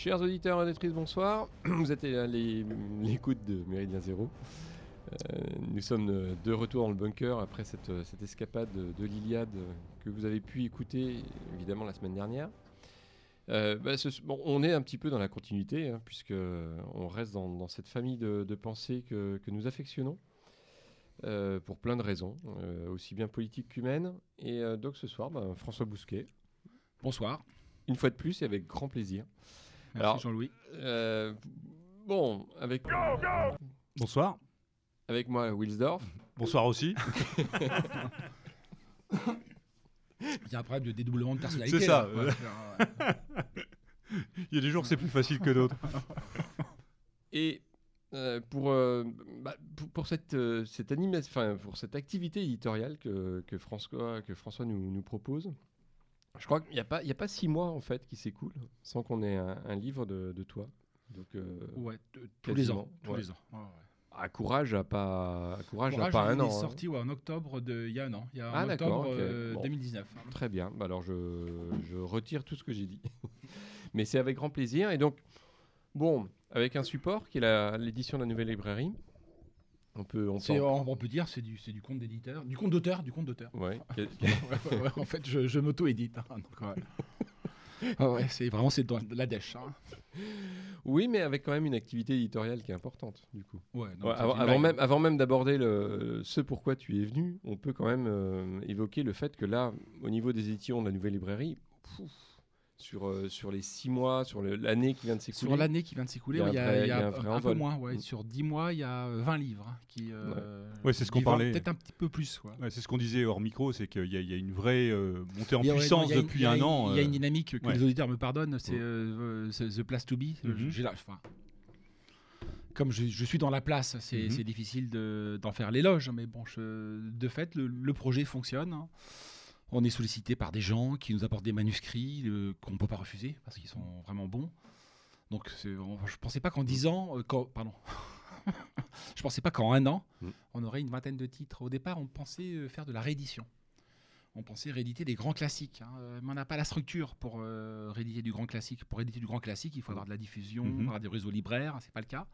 Chers auditeurs et auditrices, bonsoir. Vous êtes à l'écoute de Méridien Zéro. Euh, nous sommes euh, de retour dans le bunker après cette, euh, cette escapade de, de l'Iliade que vous avez pu écouter évidemment la semaine dernière. Euh, bah, ce- bon, on est un petit peu dans la continuité hein, puisque on reste dans, dans cette famille de, de pensées que, que nous affectionnons euh, pour plein de raisons, euh, aussi bien politiques qu'humaines. Et donc ce soir, bah, François Bousquet, Bonsoir. une fois de plus et avec grand plaisir. Merci Alors- Jean-Louis. Euh, bon, avec, Bonsoir. avec moi, Wilsdorf. Bonsoir aussi. Il y a un problème de dédoublement de personnalité. C'est ça, là. Ouais. Il y a des jours c'est plus facile que d'autres. Et euh, pour, euh, bah, pour, pour cette, euh, cette pour cette activité éditoriale que, que François, que François nous, nous propose, je crois qu'il n'y a, pas- il y a pas six mois en fait qui s'écoulent sans qu'on ait un, un livre de, de toi. Donc, euh, Ouais, t- tous les ans. Tous ouais. les ans. Ouais, ouais. à courage à pas, à courage, à pas il un est an. hein. sorti ouais, en octobre de, il y a un an. Il y a Ah, en d'accord, octobre ok. euh, Bon. 2019. Très bien. Bah alors je, je retire tout ce que j'ai dit. Mais c'est avec grand plaisir. Et donc, bon, avec un support qui est l'édition de la nouvelle librairie, on peut. On on, on peut dire c'est du, c'est du compte d'éditeur, du compte d'auteur, du compte d'auteur. ouais, en fait, je, je m'auto-édite. hein. Ah ouais, c'est vraiment c'est dans la dèche. hein. oui, mais avec quand même une activité éditoriale qui est importante, du coup. Ouais, non, Ouais, c'est avant, même, avant même d'aborder le, ce pourquoi tu es venu, on peut quand même euh, évoquer le fait que là, au niveau des éditions de la nouvelle librairie, pouf, sur, euh, sur les six mois, sur l'année qui vient de s'écouler. Sur l'année qui vient de s'écouler, Il y a y un a, peu moins. Ouais. Mm. Sur 10 mois, il y a euh, 20 livres hein, qui. euh, Ouais, c'est ce qu'on parlait. Peut-être un petit peu plus. ouais. Ouais, c'est ce qu'on disait hors micro, c'est qu'il y, a- il y a une vraie euh, montée en ouais, puissance une- depuis un an. Il y a euh, une dynamique que ouais. les auditeurs me pardonnent, c'est Ouais. euh, The Place to Be. Mhm. J'ai enfin, comme je, je suis dans la place, c'est Mhm. difficile de- d'en faire l'éloge, mais bon, je- de fait, le, le projet fonctionne. hein. On est sollicité par des gens qui nous apportent des manuscrits euh, qu'on ne peut pas refuser parce qu'ils sont vraiment bons. Donc, on- je pensais pas qu'en 10 ans, euh, pardon, je pensais pas qu'en un an, Mhm. on aurait une vingtaine de titres. Au départ, on pensait euh, faire de la réédition. On pensait rééditer des grands classiques, hein, mais on n'a pas la structure pour rééditer du grand classique. Pour rééditer du grand classique, il faut avoir de la diffusion, Mhm. avoir des réseaux libraires, c'est pas le cas.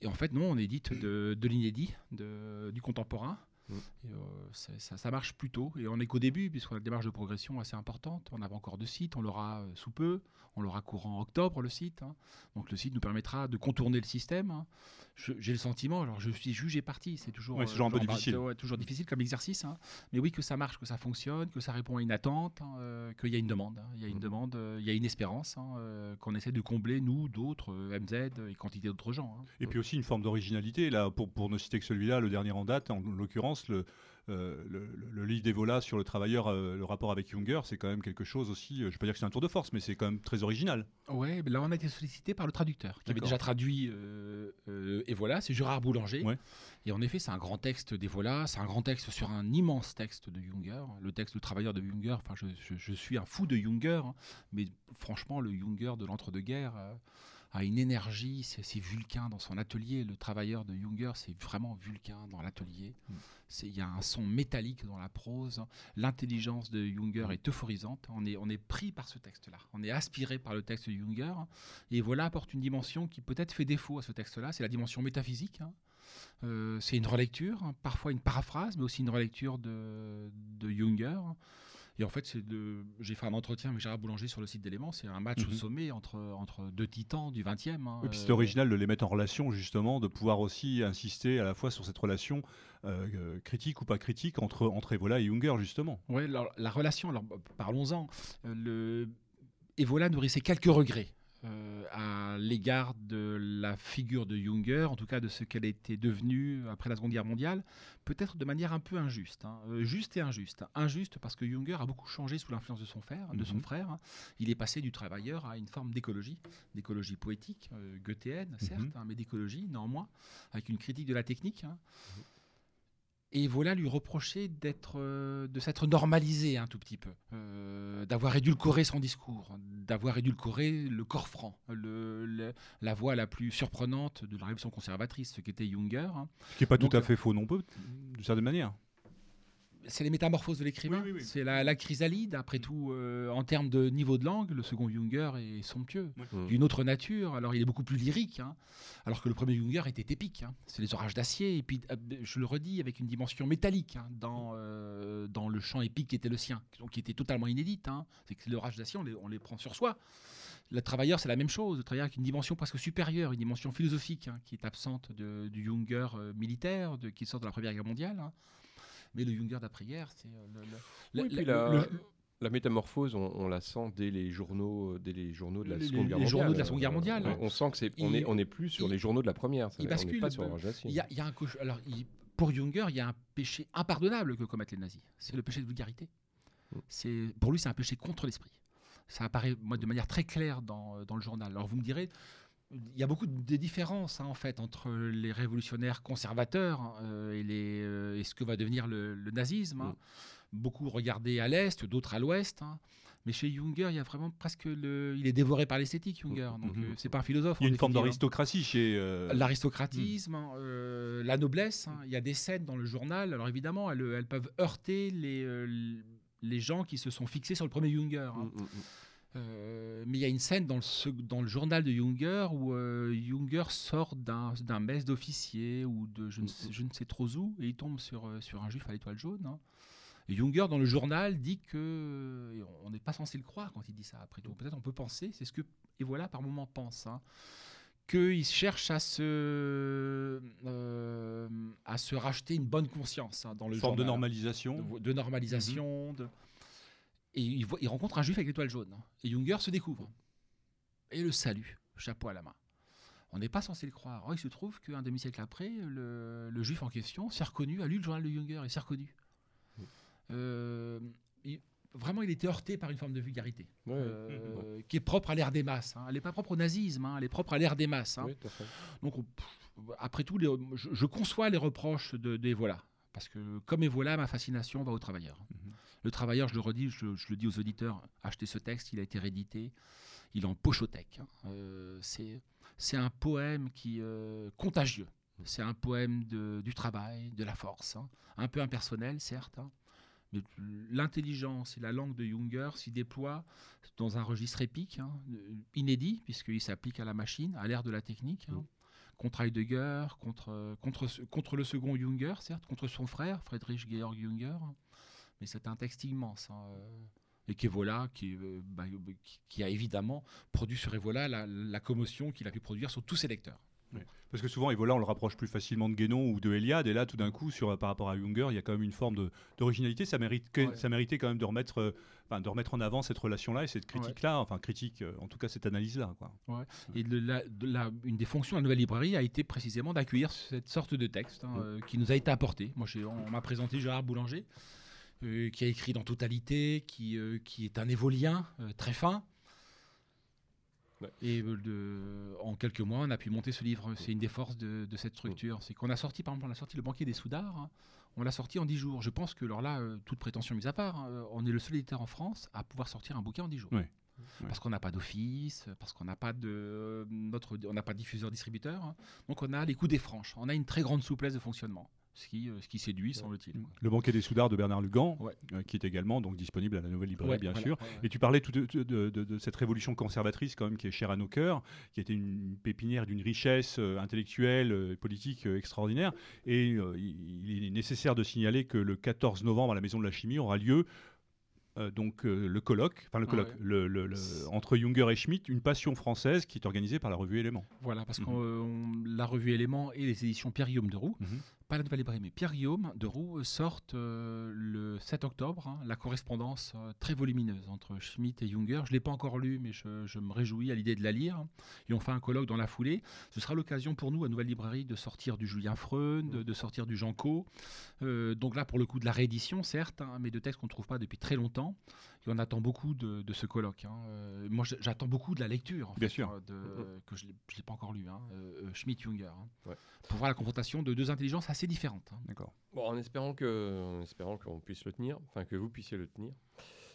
Et en fait, non, on édite de, de l'inédit, du contemporain. Et, euh, ça, ça marche plutôt. Et on est qu'au début, puisqu'on a une démarche de progression assez importante. On n'a pas encore de site, on l'aura euh, sous peu. On l'aura courant octobre, le site. hein. Donc le site nous permettra de contourner le système. hein. J'ai le sentiment, alors je suis juge et parti, c'est toujours, Ouais, euh, toujours un peu genre, bah, difficile. ouais, toujours difficile comme exercice. hein. Mais oui, que ça marche, que ça fonctionne, que ça répond à une attente, euh, qu'il y a une demande. Il y a une Mhm. demande, euh, il y a une espérance euh, qu'on essaie de combler, nous, d'autres, euh, MZ et quantité d'autres gens. Et puis aussi une forme d'originalité. Là, pour, pour ne citer que celui-là, le dernier en date, en l'occurrence, le, euh, le, le- d'Evola sur le travailleur, euh, le rapport avec Junger, c'est quand même quelque chose aussi. euh, je ne vais pas dire que c'est un tour de force, mais c'est quand même très original. Ouais, là on a été sollicité par le traducteur qui avait déjà traduit euh, euh, c'est Gérard Boulanger. Ouais. Et en effet, c'est un grand texte d'Et voilà, c'est un grand texte sur un immense texte de Junger, le texte Le travailleur de Junger. Enfin, je, je- je suis un fou de Junger, hein, mais franchement, le Junger de l'entre-deux-guerres a une énergie, c'est Vulcain dans son atelier. Le travailleur de Junger, c'est vraiment Vulcain dans l'atelier. Mm. Il y a un son métallique dans la prose. L'intelligence de Junger est euphorisante. On est, on est pris par ce texte-là. On est aspiré par le texte de Junger. Et voilà apporte une dimension qui peut-être fait défaut à ce texte-là. C'est la dimension métaphysique. hein. Euh, c'est une relecture, hein, parfois une paraphrase, mais aussi une relecture de, de Junger. Et en fait, c'est de... j'ai fait un entretien avec Gérard Boulanger sur le site d'Éléments. C'est un match au Mhm. sommet entre, entre deux titans du 20e. hein. Et puis c'est Euh, original de les mettre en relation, justement, de pouvoir aussi insister à la fois sur cette relation euh, euh, critique ou pas critique entre, entre Evola et Junger, justement. Ouais, la, la relation, alors parlons-en. Le... Evola nourrissait quelques regrets euh, à l'égard de la figure de Junger, en tout cas de ce qu'elle était devenue après la Seconde Guerre mondiale, peut-être de manière un peu injuste. hein. Euh, juste et injuste. Injuste parce que Junger a beaucoup changé sous l'influence de son frère. De son Mhm. frère hein. Il est passé du travailleur à une forme d'écologie, d'écologie poétique, euh, goethéenne, certes, Mhm. hein, mais d'écologie néanmoins, avec une critique de la technique. hein. Et voilà lui reprocher d'être, euh, de s'être normalisé un tout petit peu, euh, d'avoir édulcoré son discours, d'avoir édulcoré le corps franc, le- le- la voix la plus surprenante de la révolution conservatrice, ce qu'était Junger. hein. Ce qui n'est pas Donc, tout à euh, fait faux non plus, d'une certaine manière. C'est les métamorphoses de l'écrivain. Oui, oui, oui. C'est la, la chrysalide, après tout, euh, en termes de niveau de langue, le second Junger est somptueux, Mm. d'une autre nature. Alors, il est beaucoup plus lyrique, hein, alors que le premier Junger était épique. hein. C'est les orages d'acier, et puis, euh, je le redis, avec une dimension métallique hein, dans, euh, dans le chant épique qui était le sien, donc qui était totalement inédite. hein. C'est que les orages d'acier, on les, on les prend sur soi. Le travailleur, c'est la même chose. Le travailleur avec une dimension presque supérieure, une dimension philosophique hein, qui est absente de- du Junger euh, militaire, de, qui sort de la Première Guerre mondiale. Mais le Junger d'après-guerre, c'est euh, le, le- Oui, la, métamorphose, on, on la sent dès les journaux, dès les journaux de la Les- Seconde les Guerre mondiale. journaux de la Seconde Guerre Euh, mondiale, On, hein. on sent que c'est, on est, on est plus sur il- les journaux de la première. ça, il on bascule, pas sur. Il y a, il y a un coche- alors, il- pour Junger, il y a un péché impardonnable que commettent les nazis. C'est le péché de vulgarité. Mm. C'est, pour lui, c'est un péché contre l'esprit. Ça apparaît moi, de manière très claire dans, dans le journal. Alors vous me direz, il y a beaucoup de différences hein, en fait entre les révolutionnaires conservateurs euh, et, les, euh, et ce que va devenir le, le nazisme. hein. Beaucoup regardés à l'est, d'autres à l'ouest. hein. Mais chez Junger, il y a vraiment presque le, il est dévoré par l'esthétique, Junger. Donc Mhm. euh, c'est pas un philosophe. Il y a une forme d'aristocratie chez. L'aristocratisme, euh, la noblesse. Il y a des scènes dans le journal. Alors évidemment, elles, elles peuvent heurter les, les gens qui se sont fixés sur le premier Junger. hein. Mm, mm, mm. Euh, mais il y a une scène dans le, sec- dans le journal de Junger où euh, Junger sort d'un mess d'officier ou de je ne, sais, je ne sais trop où et il tombe sur, euh, sur un juif à l'étoile jaune. hein. Et Junger, dans le journal, dit que. on n'est pas censé le croire quand il dit ça, après tout. Peut-être on peut penser, c'est ce que. Et voilà, par moment, pense. Hein, qu'il cherche à se, euh, à se racheter une bonne conscience hein, dans le forme de normalisation. de, de normalisation. de- Et il, voit- il rencontre un juif avec l'étoile jaune. Et Junger se découvre. Et le salue, chapeau à la main. On n'est pas censé le croire. Or, il se trouve qu'un demi-siècle après, le, le juif en question s'est reconnu, a lu le journal de Junger et s'est reconnu. Euh, il- vraiment, il était heurté par une forme de vulgarité euh, qui est propre à l'ère des masses. hein. Elle n'est pas propre au nazisme, hein, elle est propre à l'ère des masses. hein. Donc, on- pff, après tout, les- je, je conçois les reproches de, d'Evola. Parce que, comme Evola, ma fascination va au travailleur. Mhm. Le travailleur, je le redis, je, le dis aux auditeurs, achetez ce texte, il a été réédité, il est en pochothèque. hein. Euh, c'est, un poème qui euh, contagieux. C'est un poème du travail, de la force. hein. Un peu impersonnel, certes. hein. Mais l'intelligence et la langue de Junger s'y déploient dans un registre épique, euh, inédit, puisqu'il s'applique à la machine, à l'ère de la technique. Contre Heidegger, contre, contre le second Junger, certes, contre son frère, Friedrich Georg Junger. Mais c'est un texte immense. hein, euh, et qu'Evola, qui, euh, bah, qui, a évidemment produit sur Evola la, la commotion qu'il a pu produire sur tous ses lecteurs. Parce que souvent, Evola, on le rapproche plus facilement de Guénon ou de Eliade, et là, tout d'un coup, sur, par rapport à Junger, il y a quand même une forme d'originalité. Ça, mérite que- Ouais. ça méritait quand même de remettre, euh, enfin, de remettre en avant cette relation-là et cette critique-là, enfin, critique, euh, en tout cas, cette analyse-là. Et de la- de la- une des fonctions de la nouvelle librairie a été précisément d'accueillir cette sorte de texte hein, euh, qui nous a été apporté. Moi, on m'a présenté Gérard Boulanger, euh, qui a écrit dans Totalité, qui, euh, qui est un évolien euh, très fin. Ouais. Et de- en quelques mois, on a pu monter ce livre. C'est une des forces de, de cette structure. C'est qu'on a sorti, par exemple, on a sorti Le banquier des Soudards. hein. On l'a sorti en 10 jours. Je pense que, alors là, toute prétention mise à part, hein, on est le seul éditeur en France à pouvoir sortir un bouquin en 10 jours. Ouais. Ouais. Parce qu'on n'a pas d'office, parce qu'on n'a pas de euh, notre, on n'a pas de diffuseur distributeur. hein. Donc on a les coups des franches. On a une très grande souplesse de fonctionnement, ce qui, euh, ce qui séduit, semble-t-il. Le banquet des Soudards de Bernard Lugan, Ouais. euh, qui est également donc, disponible à la Nouvelle Librairie, Ouais, bien voilà, sûr. ouais, ouais. Et tu parlais tout de, de- de- de- de cette révolution conservatrice quand même qui est chère à nos cœurs, qui était une pépinière d'une richesse euh, intellectuelle euh, et politique euh, extraordinaire. Et euh, il, il est nécessaire de signaler que le 14 novembre à la Maison de la Chimie aura lieu euh, donc euh, le colloque, enfin le Ah colloque, ouais. le- le- le- entre Junger et Schmitt, une passion française qui est organisée par la revue Éléments. Voilà, parce Mhm. que la revue Éléments et les éditions Pierre-Guillaume de Roux, Mhm. Pas la Nouvelle Librairie, mais Pierre-Guillaume de Roux sortent euh, le 7 octobre hein, la correspondance euh, très volumineuse entre Schmitt et Junger. Je ne l'ai pas encore lu, mais je, je me réjouis à l'idée de la lire. Ils ont fait un colloque dans la foulée. Ce sera l'occasion pour nous, à Nouvelle Librairie, de sortir du Julien Freund, de, de sortir du Jean Co. Euh, donc là, pour le coup, de la réédition, certes, hein, mais de textes qu'on ne trouve pas depuis très longtemps. Et on attend beaucoup de, de ce colloque. hein. Euh, moi, j'attends beaucoup de la lecture, en Bien fait, sûr. hein, de- que je ne l'ai pas encore lu, hein, euh, euh, Schmitt-Junger. hein, Ouais. Pour voir la confrontation de deux intelligences assez différentes. hein. D'accord. Bon, en espérant que, en espérant qu'on puisse le tenir, enfin que vous puissiez le tenir.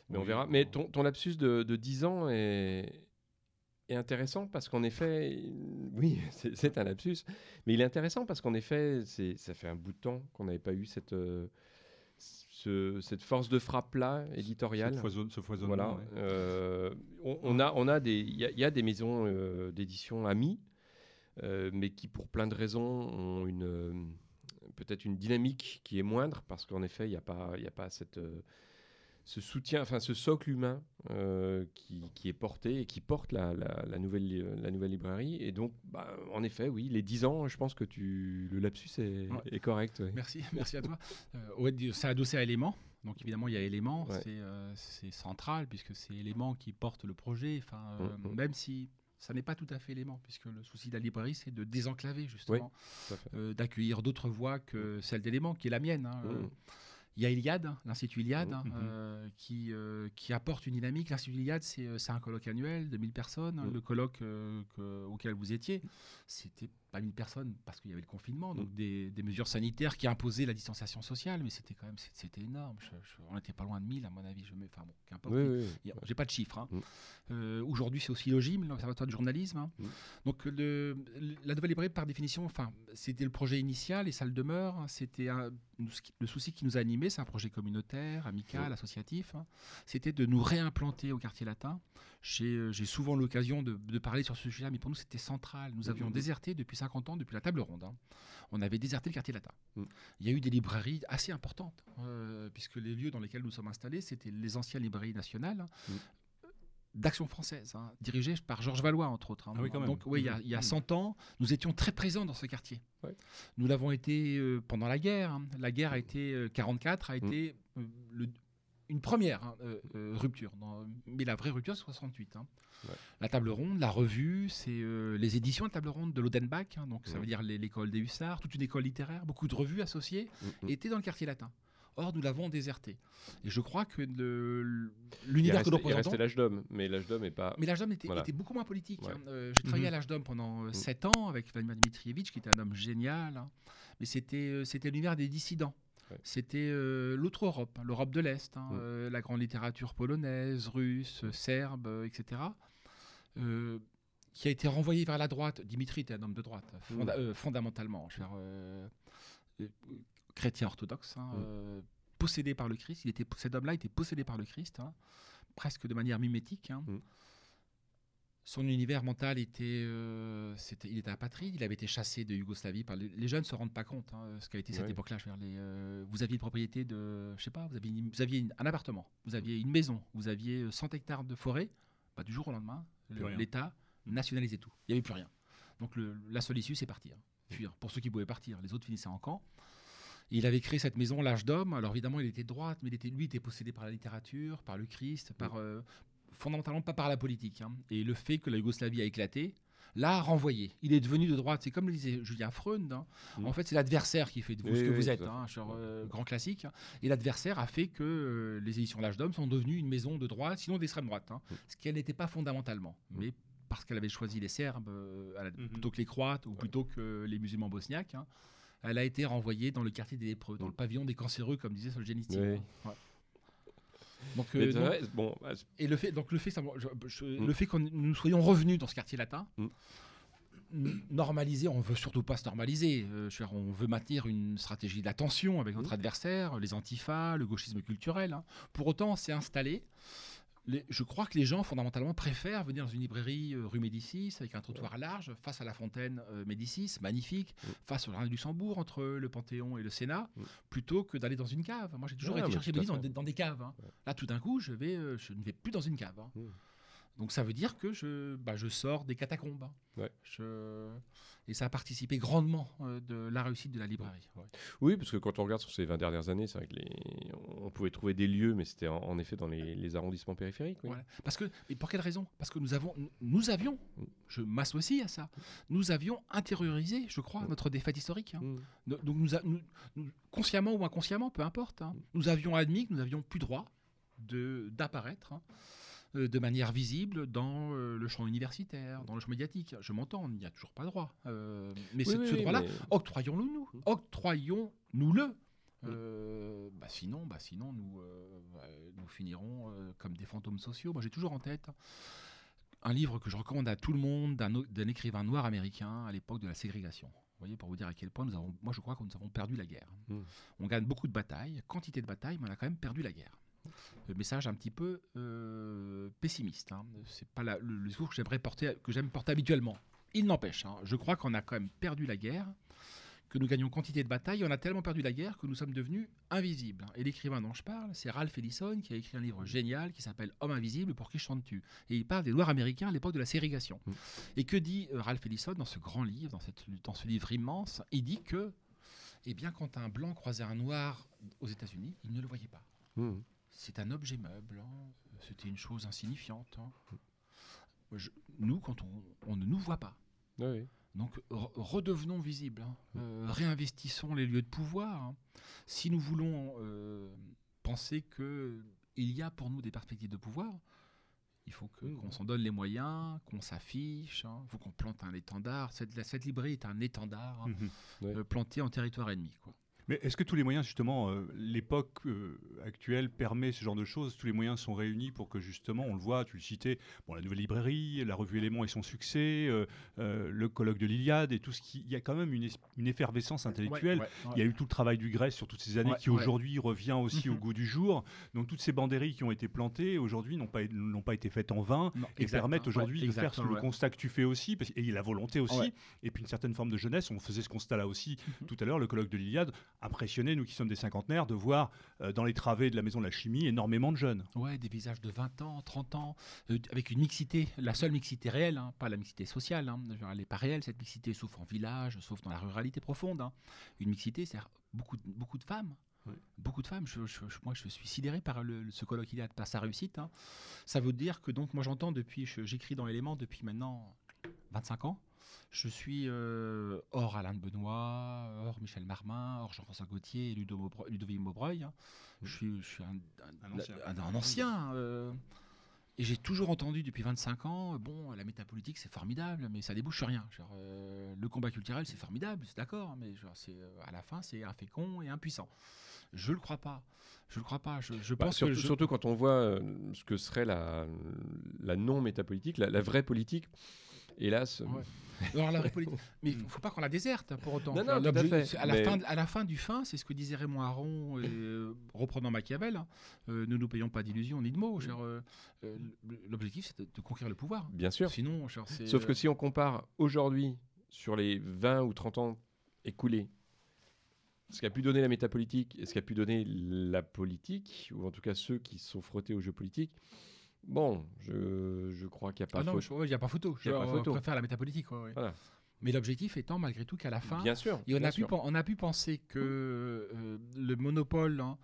Mais on verra. Mais ton, ton lapsus de, de 10 ans est, est intéressant parce qu'en effet, oui, c'est un lapsus, mais il est intéressant parce qu'en effet, c'est- ça fait un bout de temps qu'on n'avait pas eu cette, euh, ce- cette force de frappe là éditoriale. Ce, foison- ce foisonnement. Voilà. ouais. Euh, on, on a, on a des, il y, a- il y a des maisons euh, d'édition amies, euh, mais qui pour plein de raisons ont une peut-être une dynamique qui est moindre parce qu'en effet il n'y a pas, il a pas cette ce soutien, enfin ce socle humain euh, qui, qui est porté et qui porte la, la- la nouvelle, li- la nouvelle librairie. Et donc, bah, en effet, oui, les 10 ans, je pense que tu, le lapsus est, Ouais. est correct. ouais. Merci, merci à toi. Euh, c'est adossé à éléments. Donc évidemment, il y a éléments, Ouais. c'est euh, central puisque c'est éléments qui porte le projet. Enfin, euh, Mhm. même si ça n'est pas tout à fait élément, puisque le souci de la librairie, c'est de désenclaver justement, euh, d'accueillir d'autres voix que celle d'éléments, qui est la mienne. hein. Euh. Il y a Iliade, l'Institut Iliade, hein, Mhm. euh, qui, euh, qui apporte une dynamique. L'Institut Iliade, c'est euh, un colloque annuel de 1000 personnes. Le colloque euh, que- auquel vous étiez, c'était pas 1000 personnes parce qu'il y avait le confinement, donc Mhm. des, des mesures sanitaires qui imposaient la distanciation sociale, mais c'était quand même c'était énorme. Je- je- on n'était pas loin de 1000, à mon avis. Je mets, enfin bon, qu'importe. Oui, oui, J'ai pas de chiffres. hein. Euh, Aujourd'hui, c'est aussi l'OGIM, l'Observatoire du journalisme. hein. Mhm. Donc, le- la nouvelle librairie, par définition, enfin, c'était le projet initial et ça le demeure. hein. C'était un- nous, le souci qui nous a animés, c'est un projet communautaire, amical, associatif. hein. C'était de nous réimplanter au quartier latin. J'ai euh, souvent l'occasion de, de parler sur ce sujet-là, mais pour nous, c'était central. Nous avions Mhm. déserté depuis 50 ans, depuis la table ronde. hein. On avait déserté le quartier latin. Mhm. Il y a eu des librairies assez importantes, euh, puisque les lieux dans lesquels nous sommes installés, c'était les anciennes librairies nationales. D'action française, hein, dirigées par Georges Valois, entre autres. hein. Ah oui, quand. Donc, oui, il y a- il y, a Mhm. 100 ans, nous étions très présents dans ce quartier. Ouais. Nous l'avons été euh, pendant la guerre. hein. La guerre a été, euh, 44 a été euh, le- une première euh, rupture. dans- mais la vraie rupture, c'est 68. hein. Ouais. La table ronde, la revue, c'est les éditions de table ronde de l'Odenbach. donc, ça Ouais. veut dire l'école des hussards, toute une école littéraire, beaucoup de revues associées étaient dans le quartier latin. Or, nous l'avons déserté. Et je crois que Il l'univers que nous il représentons. restait l'âge d'homme, mais l'âge d'homme est pas. Mais l'âge d'homme était, Voilà. était beaucoup moins politique. Ouais. hein. Euh, J'ai travaillé Mhm. à l'âge d'homme pendant Mm. 7 ans avec Vladimir Dmitrievitch, qui était un homme génial. hein. Mais c'était euh, c'était l'univers des dissidents. Ouais. C'était euh, l'autre Europe, hein, l'Europe de l'Est, hein, Mm. euh, la grande littérature polonaise, russe, euh, serbe, euh, etc. euh, qui a été renvoyé vers la droite. Dimitri était un homme de droite, fonda- euh, fondamentalement. je veux dire, euh, euh, chrétien orthodoxe, hein, Mm. euh, possédé par le Christ. Il était, cet homme-là était possédé par le Christ, hein, presque de manière mimétique. hein. Mm. Son univers mental était, euh, c'était, il était apatride, il avait été chassé de Yougoslavie. Par les, les jeunes ne se rendent pas compte ce qu'a été cette époque-là. Euh, vous aviez une propriété de, je sais pas, vous aviez, une- vous aviez une- un appartement, vous aviez une maison, vous aviez euh, 100 hectares de forêt. Bah, du jour au lendemain, l'État nationalisait tout. Il n'y avait plus rien. Donc le- la seule issue, c'est partir, fuir. Pour ceux qui pouvaient partir, les autres finissaient en camp. Il avait créé cette maison, l'âge d'homme. Alors évidemment, il était de droite, mais il était, lui était possédé par la littérature, par le Christ, par euh, fondamentalement pas par la politique. hein. Et le fait que la Yougoslavie a éclaté l'a renvoyé. Il est devenu de droite. C'est comme le disait Julien Freund. hein. Mm. En fait, c'est l'adversaire qui fait de vous Oui, ce que oui, vous êtes. hein, sur, euh, grand classique. Et l'adversaire a fait que euh, les éditions L'âge d'homme sont devenues une maison de droite, sinon d'extrême droite. hein. Mm. Ce qu'elle n'était pas fondamentalement. Mm. Mais parce qu'elle avait choisi les Serbes euh, la- Mhm. plutôt que les Croates ou plutôt que les musulmans bosniaques. Elle a été renvoyée dans le quartier des lépreux, dans le pavillon des cancéreux, comme disait Solzhenitsyn. Oui. Ouais. Donc, euh, vrai, bon, bah, et le fait, donc le fait, ça- je- je- Mm. le fait que nous soyons revenus dans ce quartier latin, Mm. normaliser, on veut surtout pas se normaliser. euh, je veux dire, on veut maintenir une stratégie d'attention avec notre Mm. adversaire, les antifas, le gauchisme culturel. hein. Pour autant, c'est installé. Les- je crois que les gens fondamentalement préfèrent venir dans une librairie euh, rue Médicis avec un trottoir large face à la fontaine euh, Médicis, magnifique, face au jardin du Luxembourg entre le Panthéon et le Sénat, plutôt que d'aller dans une cave. Moi, j'ai toujours Ouais, été chercher dans, des- dans des caves. hein. Ouais. Là, tout d'un coup, je, vais, euh, je ne vais plus dans une cave. hein. Donc ça veut dire que je, bah, je sors des catacombes. Ouais. Je- Et ça a participé grandement euh, de la réussite de la librairie. Ouais. Oui, parce que quand on regarde sur ces 20 dernières années, c'est vrai que les... on pouvait trouver des lieux, mais c'était en, en effet dans les, les arrondissements périphériques. oui. Voilà. Parce que, et pour quelle raison? Parce que nous avons, nous avions, je m'associe à ça, nous avions intériorisé, je crois, Mm. notre défaite historique. hein. Mm. Donc nous, a- nous- nous- consciemment ou inconsciemment, peu importe, hein, nous avions admis que nous n'avions plus droit d'apparaître hein, de manière visible dans euh, le champ universitaire, dans le champ médiatique. Je m'entends, on n'y a toujours pas droit. Euh, mais Oui, ce, oui, ce oui, droit-là, mais- octroyons-le nous, octroyons-nous-le. Euh, bah sinon, bah sinon nous, euh, bah, nous finirons euh, comme des fantômes sociaux. Moi, j'ai toujours en tête un livre que je recommande à tout le monde d'un écrivain noir américain à l'époque de la ségrégation. Vous voyez, pour vous dire à quel point nous avons, moi je crois que nous avons perdu la guerre. Mm. On gagne beaucoup de batailles, quantité de batailles, mais on a quand même perdu la guerre. Le message un petit peu euh, pessimiste. Hein. C'est pas la- le, le discours que j'aimerais porter, que j'aime porter habituellement. Il n'empêche, hein, je crois qu'on a quand même perdu la guerre, que nous gagnons quantité de batailles. On a tellement perdu la guerre que nous sommes devenus invisibles. Et l'écrivain dont je parle, c'est Ralph Ellison qui a écrit un livre génial qui s'appelle Homme invisible pour qui chantes-tu Et il parle des Noirs américains à l'époque de la ségrégation. Mm. Et que dit euh, Ralph Ellison dans ce grand livre, dans, cette, dans ce livre immense? Il dit que, eh bien, quand un blanc croisait un noir aux États-Unis, il ne le voyait pas. Mhm. C'est un objet meuble, hein. c'était une chose insignifiante. hein. Je- nous, quand on, on ne nous voit pas, Oui, oui. donc re- redevenons visibles, hein. Euh, réinvestissons les lieux de pouvoir. Si nous voulons euh, penser que il y a pour nous des perspectives de pouvoir, il faut Mm. qu'on s'en donne les moyens, qu'on s'affiche, il faut qu'on plante un étendard. Cette, la- cette librairie est un étendard. Ouais. euh, planté en territoire ennemi. Quoi. Mais est-ce que tous les moyens, justement, euh, l'époque euh, actuelle permet ce genre de choses? Tous les moyens sont réunis pour que, justement, on le voit, tu le citais, bon, la nouvelle librairie, la revue Éléments et son succès, euh, le colloque de l'Iliade et tout ce qui. Il y a quand même une, es- une effervescence intellectuelle. Ouais, ouais, ouais. Il y a eu tout le travail du Grèce sur toutes ces années qui aujourd'hui revient aussi au Mhm. goût du jour. Donc toutes ces banderies qui ont été plantées aujourd'hui n'ont pas, n'ont pas été faites en vain Non, et exact, permettent aujourd'hui de faire le constat que tu fais aussi, parce, et la volonté aussi, et puis une certaine forme de jeunesse. On faisait ce constat-là aussi Mhm. tout à l'heure, le colloque de l'Iliade, impressionné, nous qui sommes des cinquantenaires, de voir euh, dans les travées de la maison de la chimie énormément de jeunes. Ouais, des visages de 20 ans, 30 ans, euh, avec une mixité, la seule mixité réelle, hein, pas la mixité sociale. hein. Elle n'est pas réelle, cette mixité, sauf en village, sauf dans la ruralité profonde. hein. Une mixité, c'est-à-dire beaucoup, de- beaucoup de femmes. Oui. Beaucoup de femmes. Je- je- je- moi, je suis sidéré par le, ce colloque Iliade, par sa réussite. hein. Ça veut dire que, donc, moi, j'entends depuis, je- j'écris dans Éléments depuis maintenant 25 ans. Je suis euh, hors Alain de Benoît, hors Michel Marmin, hors Jean-François Gauthier et Ludo Maubreuil- Ludovic Maubreuil. hein. Je suis, je suis un, Un ancien. un- un ancien, euh, et j'ai toujours entendu depuis 25 ans, euh, bon, la métapolitique c'est formidable, mais ça débouche sur rien. Genre, euh, le combat culturel c'est formidable, c'est d'accord, mais genre, c'est, euh, à la fin c'est infécond et impuissant. Je le crois pas. Je le crois pas. Je, je Bah, pense surtout, que je- surtout quand on voit ce que serait la, la non-métapolitique, la, la vraie politique. Hélas, Ouais. Alors la politique, mais il faut, faut pas qu'on la déserte pour autant. Non, non, tout à fait, À, la mais- fin, à la fin du fin, c'est ce que disait Raymond Aron, et, euh, reprenant Machiavel. hein, euh, ne nous payons pas d'illusions ni de mots. euh, L'objectif, c'est de, de conquérir le pouvoir. bien sûr. Sinon, genre, Sauf que si on compare aujourd'hui, sur les 20 ou 30 ans écoulés, ce qu'a pu donner la métapolitique et ce qu'a pu donner la politique, ou en tout cas ceux qui se sont frottés au jeu politique, bon, je, je crois qu'il n'y a pas Ah non, ouais, il n'y a pas photo. Je pas photo. préfère la métapolitique. ouais, ouais. Voilà. Mais l'objectif étant, malgré tout, qu'à la fin, Bien sûr. Et on bien a, pu, sûr. pen- on a pu penser que euh, le monopole, hein,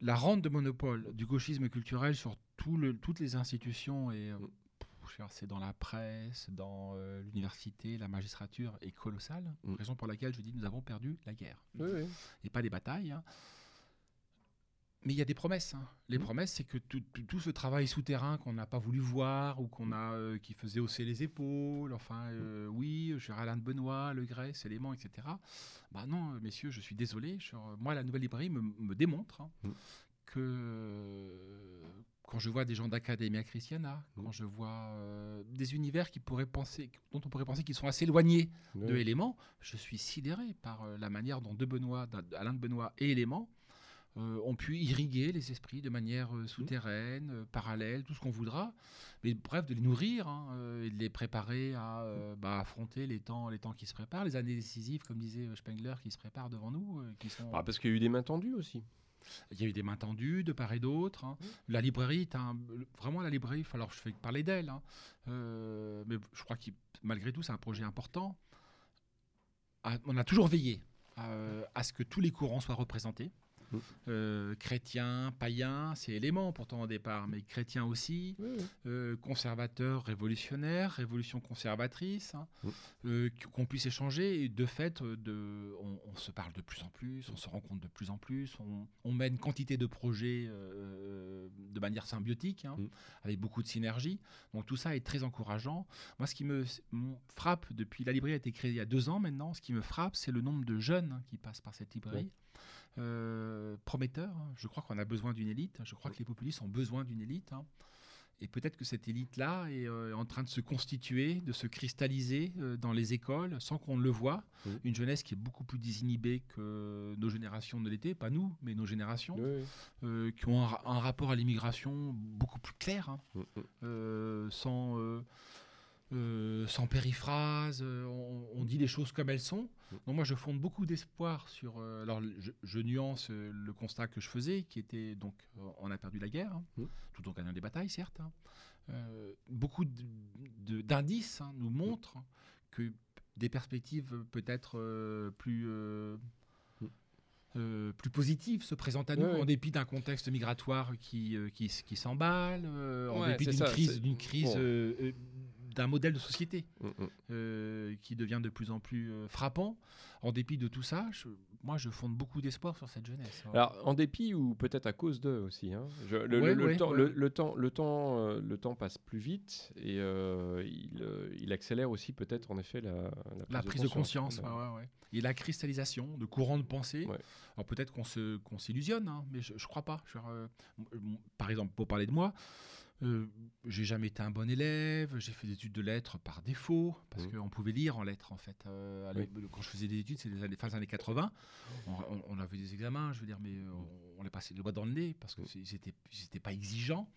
la rente de monopole du gauchisme culturel sur tout le- toutes les institutions, et euh, Mm. c'est dans la presse, dans euh, l'université, la magistrature, est colossale. Mm. Raison pour laquelle je dis nous avons perdu la guerre. Oui, oui. Et pas des batailles. hein. Mais il y a des promesses. hein. Les Mm. promesses, c'est que tout, tout- tout ce travail souterrain qu'on n'a pas voulu voir ou qu'on a, euh, qui faisait hausser les épaules, enfin, euh, oui, je Alain de Benoît, Le Grès, Éléments, etc. Bah non, euh, messieurs, je suis désolé. je- moi, la nouvelle librairie me, me démontre hein, que euh, quand je vois des gens d'Academia Christiana, quand je vois euh, des univers qui pourraient penser, dont on pourrait penser qu'ils sont assez éloignés Oui, de oui. éléments, je suis sidéré par euh, la manière dont de Benoît, Alain de Benoît et éléments euh, ont pu irriguer les esprits de manière euh, souterraine, euh, parallèle, tout ce qu'on voudra, mais bref, de les nourrir hein, euh, et de les préparer à bah, affronter les temps, les temps qui se préparent, les années décisives, comme disait Spengler, qui se préparent devant nous, qui sont Ah, parce qu'il y a eu des mains tendues aussi. il y a eu des mains tendues de part et d'autre. hein. La librairie un, vraiment la librairie. Alors je fais que parler d'elle, hein. Mais je crois que malgré tout c'est un projet important. Ah, On a toujours veillé à ce que tous les courants soient représentés. Mm. Euh, chrétiens, païens, c'est élément pourtant au départ, mais chrétiens aussi, oui. euh, conservateurs, révolutionnaires, révolution conservatrice, hein, euh, qu'on puisse échanger. Et de fait, euh, de, on, on se parle de plus en plus, on se rencontre de plus en plus, on, on mène quantité de projets euh, de manière symbiotique, hein, avec beaucoup de synergie. Donc tout ça est très encourageant. Moi, ce qui me me frappe depuis la librairie a été créée il y a deux ans maintenant, ce qui me frappe, c'est le nombre de jeunes hein, qui passent par cette librairie. Euh, prometteur. hein. Je crois qu'on a besoin d'une élite. Je crois que les populistes ont besoin d'une élite. hein. Et peut-être que cette élite-là est euh, en train de se constituer, de se cristalliser euh, dans les écoles sans qu'on le. Oui. Une jeunesse qui est beaucoup plus désinhibée que nos générations ne l'étaient, pas nous, mais nos générations, Oui, euh, qui ont un, ra- un rapport à l'immigration beaucoup plus clair, hein, Mm, mm. sans, euh, sans périphrase, euh, on, on dit les choses comme elles sont. Mm. Donc moi, je fonde beaucoup d'espoir sur... euh, alors, je, je nuance le constat que je faisais, qui était donc, on a perdu la guerre, hein, Mm. tout en gagnant des batailles, certes. hein. Euh, beaucoup d'indices hein, nous montrent que des perspectives peut-être plus... euh, Mm. plus positives se présentent à nous, Ouais, ouais. en dépit d'un contexte migratoire qui, euh, qui, s'emballe, euh, en dépit d'une crise, c'est- d'une crise bon. Euh, euh, d'un modèle de société Mm, mm. euh, qui devient de plus en plus euh, frappant. En dépit de tout ça, je- moi, je fonde beaucoup d'espoir sur cette jeunesse. Alors, en dépit ou peut-être à cause d'eux aussi. hein. Je- le, Ouais, le- temps, ouais. le, le temps, le, temps, euh, le temps passe plus vite et euh, il, euh, il accélère aussi peut-être en effet la, La prise de conscience, ouais, ouais. et la cristallisation de courants de pensée. Alors peut-être qu'on se, qu'on s'illusionne, hein, mais je, je crois pas. Je euh, par exemple, pour parler de moi, euh, j'ai jamais été un bon élève. J'ai fait des études de lettres par défaut parce Mhm. qu'on pouvait lire en lettres en fait. Euh, à Oui. l'é- Quand je faisais des études, c'était les années, fin des années 80. On, on- on avait des examens, je veux dire, mais euh, on, on les passait le doigt dans le nez parce que c'est- c'était, c'était pas exigeant.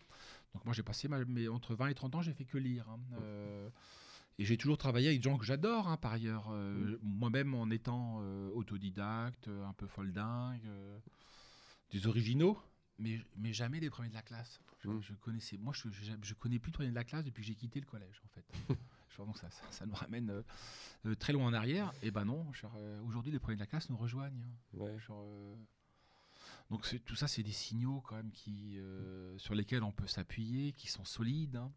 Donc moi j'ai passé ma- mes, entre 20 et 30 ans, j'ai fait que lire. hein. Euh, et j'ai toujours travaillé avec des gens que j'adore, hein, par ailleurs. Moi-même, en étant autodidacte, un peu foldingue, des originaux, mais, mais jamais les premiers de la classe. Je, Mm. je connaissais, moi, je, je, je connais plus les premiers de la classe depuis que j'ai quitté le collège, en fait. Donc ça, ça, ça nous ramène euh, euh, très loin en arrière. Et ben non, euh, aujourd'hui, les premiers de la classe nous rejoignent. hein. Ouais. Genre, donc tout ça, c'est des signaux quand même qui, sur lesquels on peut s'appuyer, qui sont solides hein,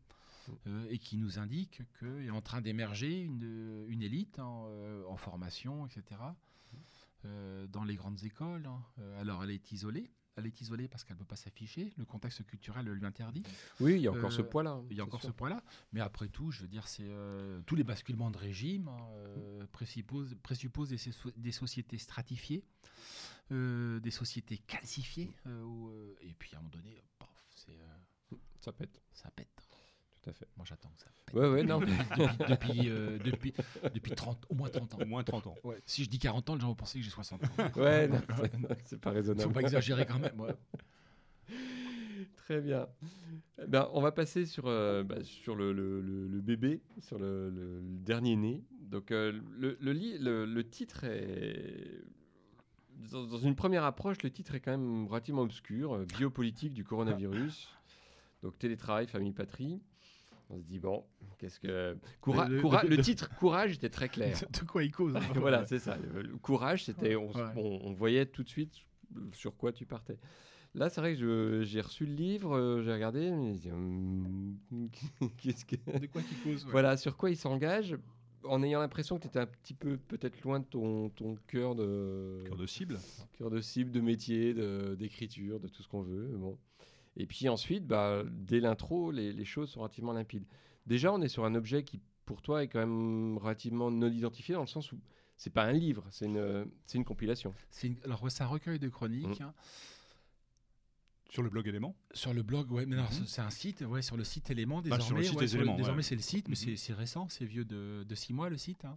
Mm. euh, et qui nous indiquent qu'il est en train d'émerger une, une élite hein, en formation, etc. euh, dans les grandes écoles. alors elle est isolée. Elle est isolée parce qu'elle ne peut pas s'afficher. Le contexte culturel lui interdit. Oui, il y a encore Euh, ce poids-là. Il y a encore sûr. ce point-là. Mais après tout, je veux dire, c'est euh, tous les basculements de régime hein, euh, présupposent, présupposent des, so- des sociétés stratifiées, euh, des sociétés calcifiées. euh, où, euh, et puis à un moment donné, paf, c'est, euh, Ça pète, ça pète. Tout à fait. Moi, j'attends que ça pète. Ouais, ouais, non. mais- Depuis, depuis, euh, depuis, depuis 30, au moins 30 ans. Au moins 30 ans. Ouais. Si je dis 40 ans, les gens vont penser que j'ai 60 ans. ouais, non, c'est pas Faut raisonnable. pas exagérer quand même. ouais. Très bien. Eh Ben, on va passer sur, euh, bah, sur le, le- le- le bébé, sur le, le- le dernier né. Donc, euh, le, le, li- le- le titre est. Dans, dans une première approche, le titre est quand même relativement obscur. euh, Biopolitique du coronavirus. Donc, télétravail, famille, patrie. On se dit, bon, qu'est-ce que. Coura- Le- le- coura- le- le le- titre Courage était très clair. De quoi il cause hein. voilà, c'est ça. Le, courage, c'était, on, Ouais. on- on voyait tout de suite sur quoi tu partais. Là, c'est vrai que j'ai reçu le livre, euh, j'ai regardé, mais je dis, Hum, qu'est-ce que... De quoi il cause ouais. Voilà, sur quoi il s'engage, en ayant l'impression que tu étais un petit peu peut-être loin de ton, ton cœur de Cœur de cible. cœur de cible, de métier, de- d'écriture, de, tout ce qu'on veut. Bon. Et puis ensuite, bah, dès l'intro, les, les choses sont relativement limpides. Déjà, on est sur un objet qui, pour toi, est quand même relativement non identifié, dans le sens où c'est pas un livre, c'est une, compilation. C'est une- alors ouais, c'est un recueil de chroniques. Mm. hein. Sur le blog élément. Sur le blog, ouais, mais alors, Mhm. c'est un site, ouais, sur le site Élément désormais. sur le site ouais, des sur le- Éléments, désormais ouais. c'est le site, mais c'est- c'est récent, c'est vieux de, de six mois le site. hein.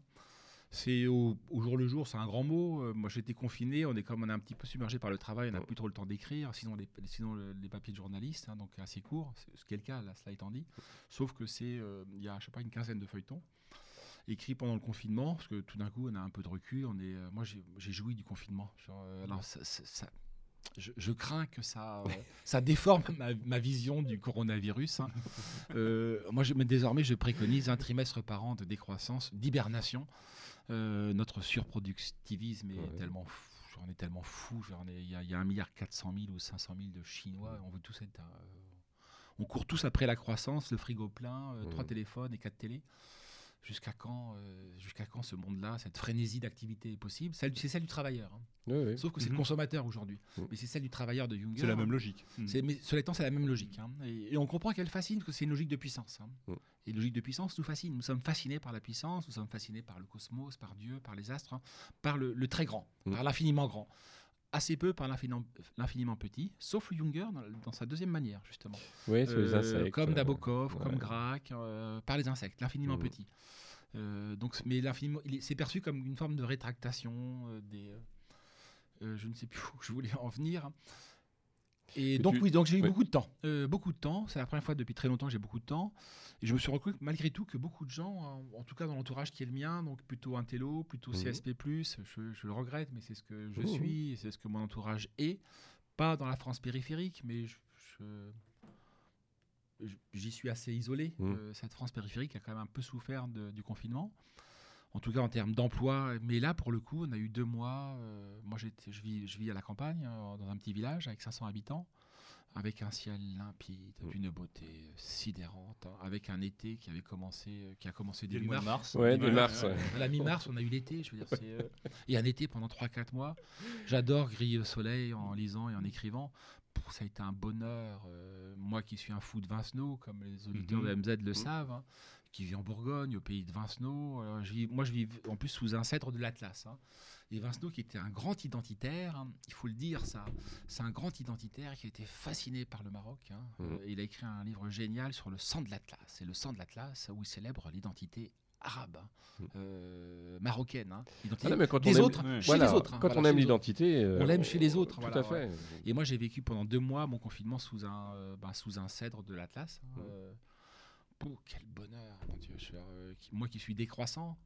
C'est au, au jour le jour, c'est un grand mot. Euh, moi j'étais confiné, on est comme on est un petit peu submergé par le travail, on n'a plus trop le temps d'écrire, sinon les, sinon le- les papiers de journaliste, hein, donc assez court, c'est- ce qui est le cas là, cela étant dit. Sauf que c'est, euh, il y a je sais pas une quinzaine de feuilletons écrits pendant le confinement, parce que tout d'un coup on a un peu de recul. On est, euh, moi j'ai j'ai joui du confinement. Genre, euh, alors ça- ça- ça, je, je crains que ça, euh, ça déforme ma, ma vision du coronavirus. hein. Euh, moi, je, mais désormais, je préconise un trimestre par an de décroissance, d'hibernation. Euh, notre surproductivisme est Ouais. tellement fou. On est tellement fou. Il y, a- il y a un milliard 400 000 ou 500 000 de Chinois. On veut tous être. euh, on court tous après la croissance, le frigo plein, euh, trois Mhm. téléphones et quatre télés. Jusqu'à quand, euh, jusqu'à quand ce monde-là, cette frénésie d'activité est possible? Celle- C'est celle du travailleur. hein. Oui, oui. Sauf que c'est le Mhm. consommateur aujourd'hui. Mhm. Mais c'est celle du travailleur de Junger. C'est la hein. même logique. C'est- Mais cela étant, c'est la même logique. hein. Et, et on comprend qu'elle fascine, parce que c'est une logique de puissance. hein. Mm. Et une logique de puissance nous fascine. Nous sommes fascinés par la puissance, nous sommes fascinés par le cosmos, par Dieu, par les astres, hein, par le, le très grand, Mm. par l'infiniment grand. Assez peu par l'infiniment petit, sauf Junger dans, dans sa deuxième manière, justement. Oui, sur les Euh, insectes. Comme euh, Nabokov, ouais. comme Grac, euh, par les insectes, l'infiniment Mhm. petit. Euh, donc, mais c'est perçu comme une forme de rétractation euh, des. euh, euh, je ne sais plus où je voulais en venir. Et donc tu- oui, donc j'ai eu beaucoup de temps, Euh, beaucoup de temps. C'est la première fois depuis très longtemps que j'ai beaucoup de temps. Et je me suis rendu compte malgré tout que beaucoup de gens, en, en tout cas dans l'entourage qui est le mien, donc plutôt intello, plutôt Mhm. CSP+, je, je le regrette, mais c'est ce que je Mhm. suis, c'est ce que mon entourage est. Pas dans la France périphérique, mais je- je, j- j'y suis assez isolé. Mhm. Euh, cette France périphérique a quand même un peu souffert de- du confinement. En tout cas en termes d'emploi. Mais là, pour le coup, on a eu deux mois. euh, moi, je vis, je vis à la campagne, euh, dans un petit village avec 500 habitants, avec un ciel limpide, d'une beauté sidérante, hein, avec un été qui avait commencé, euh, qui a commencé Dès le début mois de mars. mars. Ouais, Ouais, mars. ouais. À la mi-mars, on a eu l'été, je veux dire, euh, et un été pendant 3-4 mois. J'adore griller au soleil en lisant et en écrivant. Ça a été un bonheur. euh, moi qui suis un fou de Vincenot, comme les auditeurs Mhm. de MZ le Mhm. savent, hein, qui vit en Bourgogne, au pays de Vincenot. Alors, je vis- moi, je vis en plus sous un cèdre de l'Atlas. hein. Et Vincenot, qui était un grand identitaire, hein, il faut le dire, ça, c'est un grand identitaire qui a été fasciné par le Maroc. hein. Mhm. Euh, il a écrit un livre génial sur le sang de l'Atlas. Et le sang de l'Atlas, où il célèbre l'identité arabe, hein, Mhm. euh, marocaine. hein. L'identité Ah non, mais quand des on aime- autres, Ouais. chez Voilà, les autres. hein, quand voilà, on aime l'identité, euh, On l'aime chez les autres, Tout voilà, à fait. Et moi, j'ai vécu pendant deux mois mon confinement sous un, euh, ben, sous un cèdre de l'Atlas. euh, oh, quel bonheur, mon Dieu. je suis, euh, qui- moi qui suis décroissant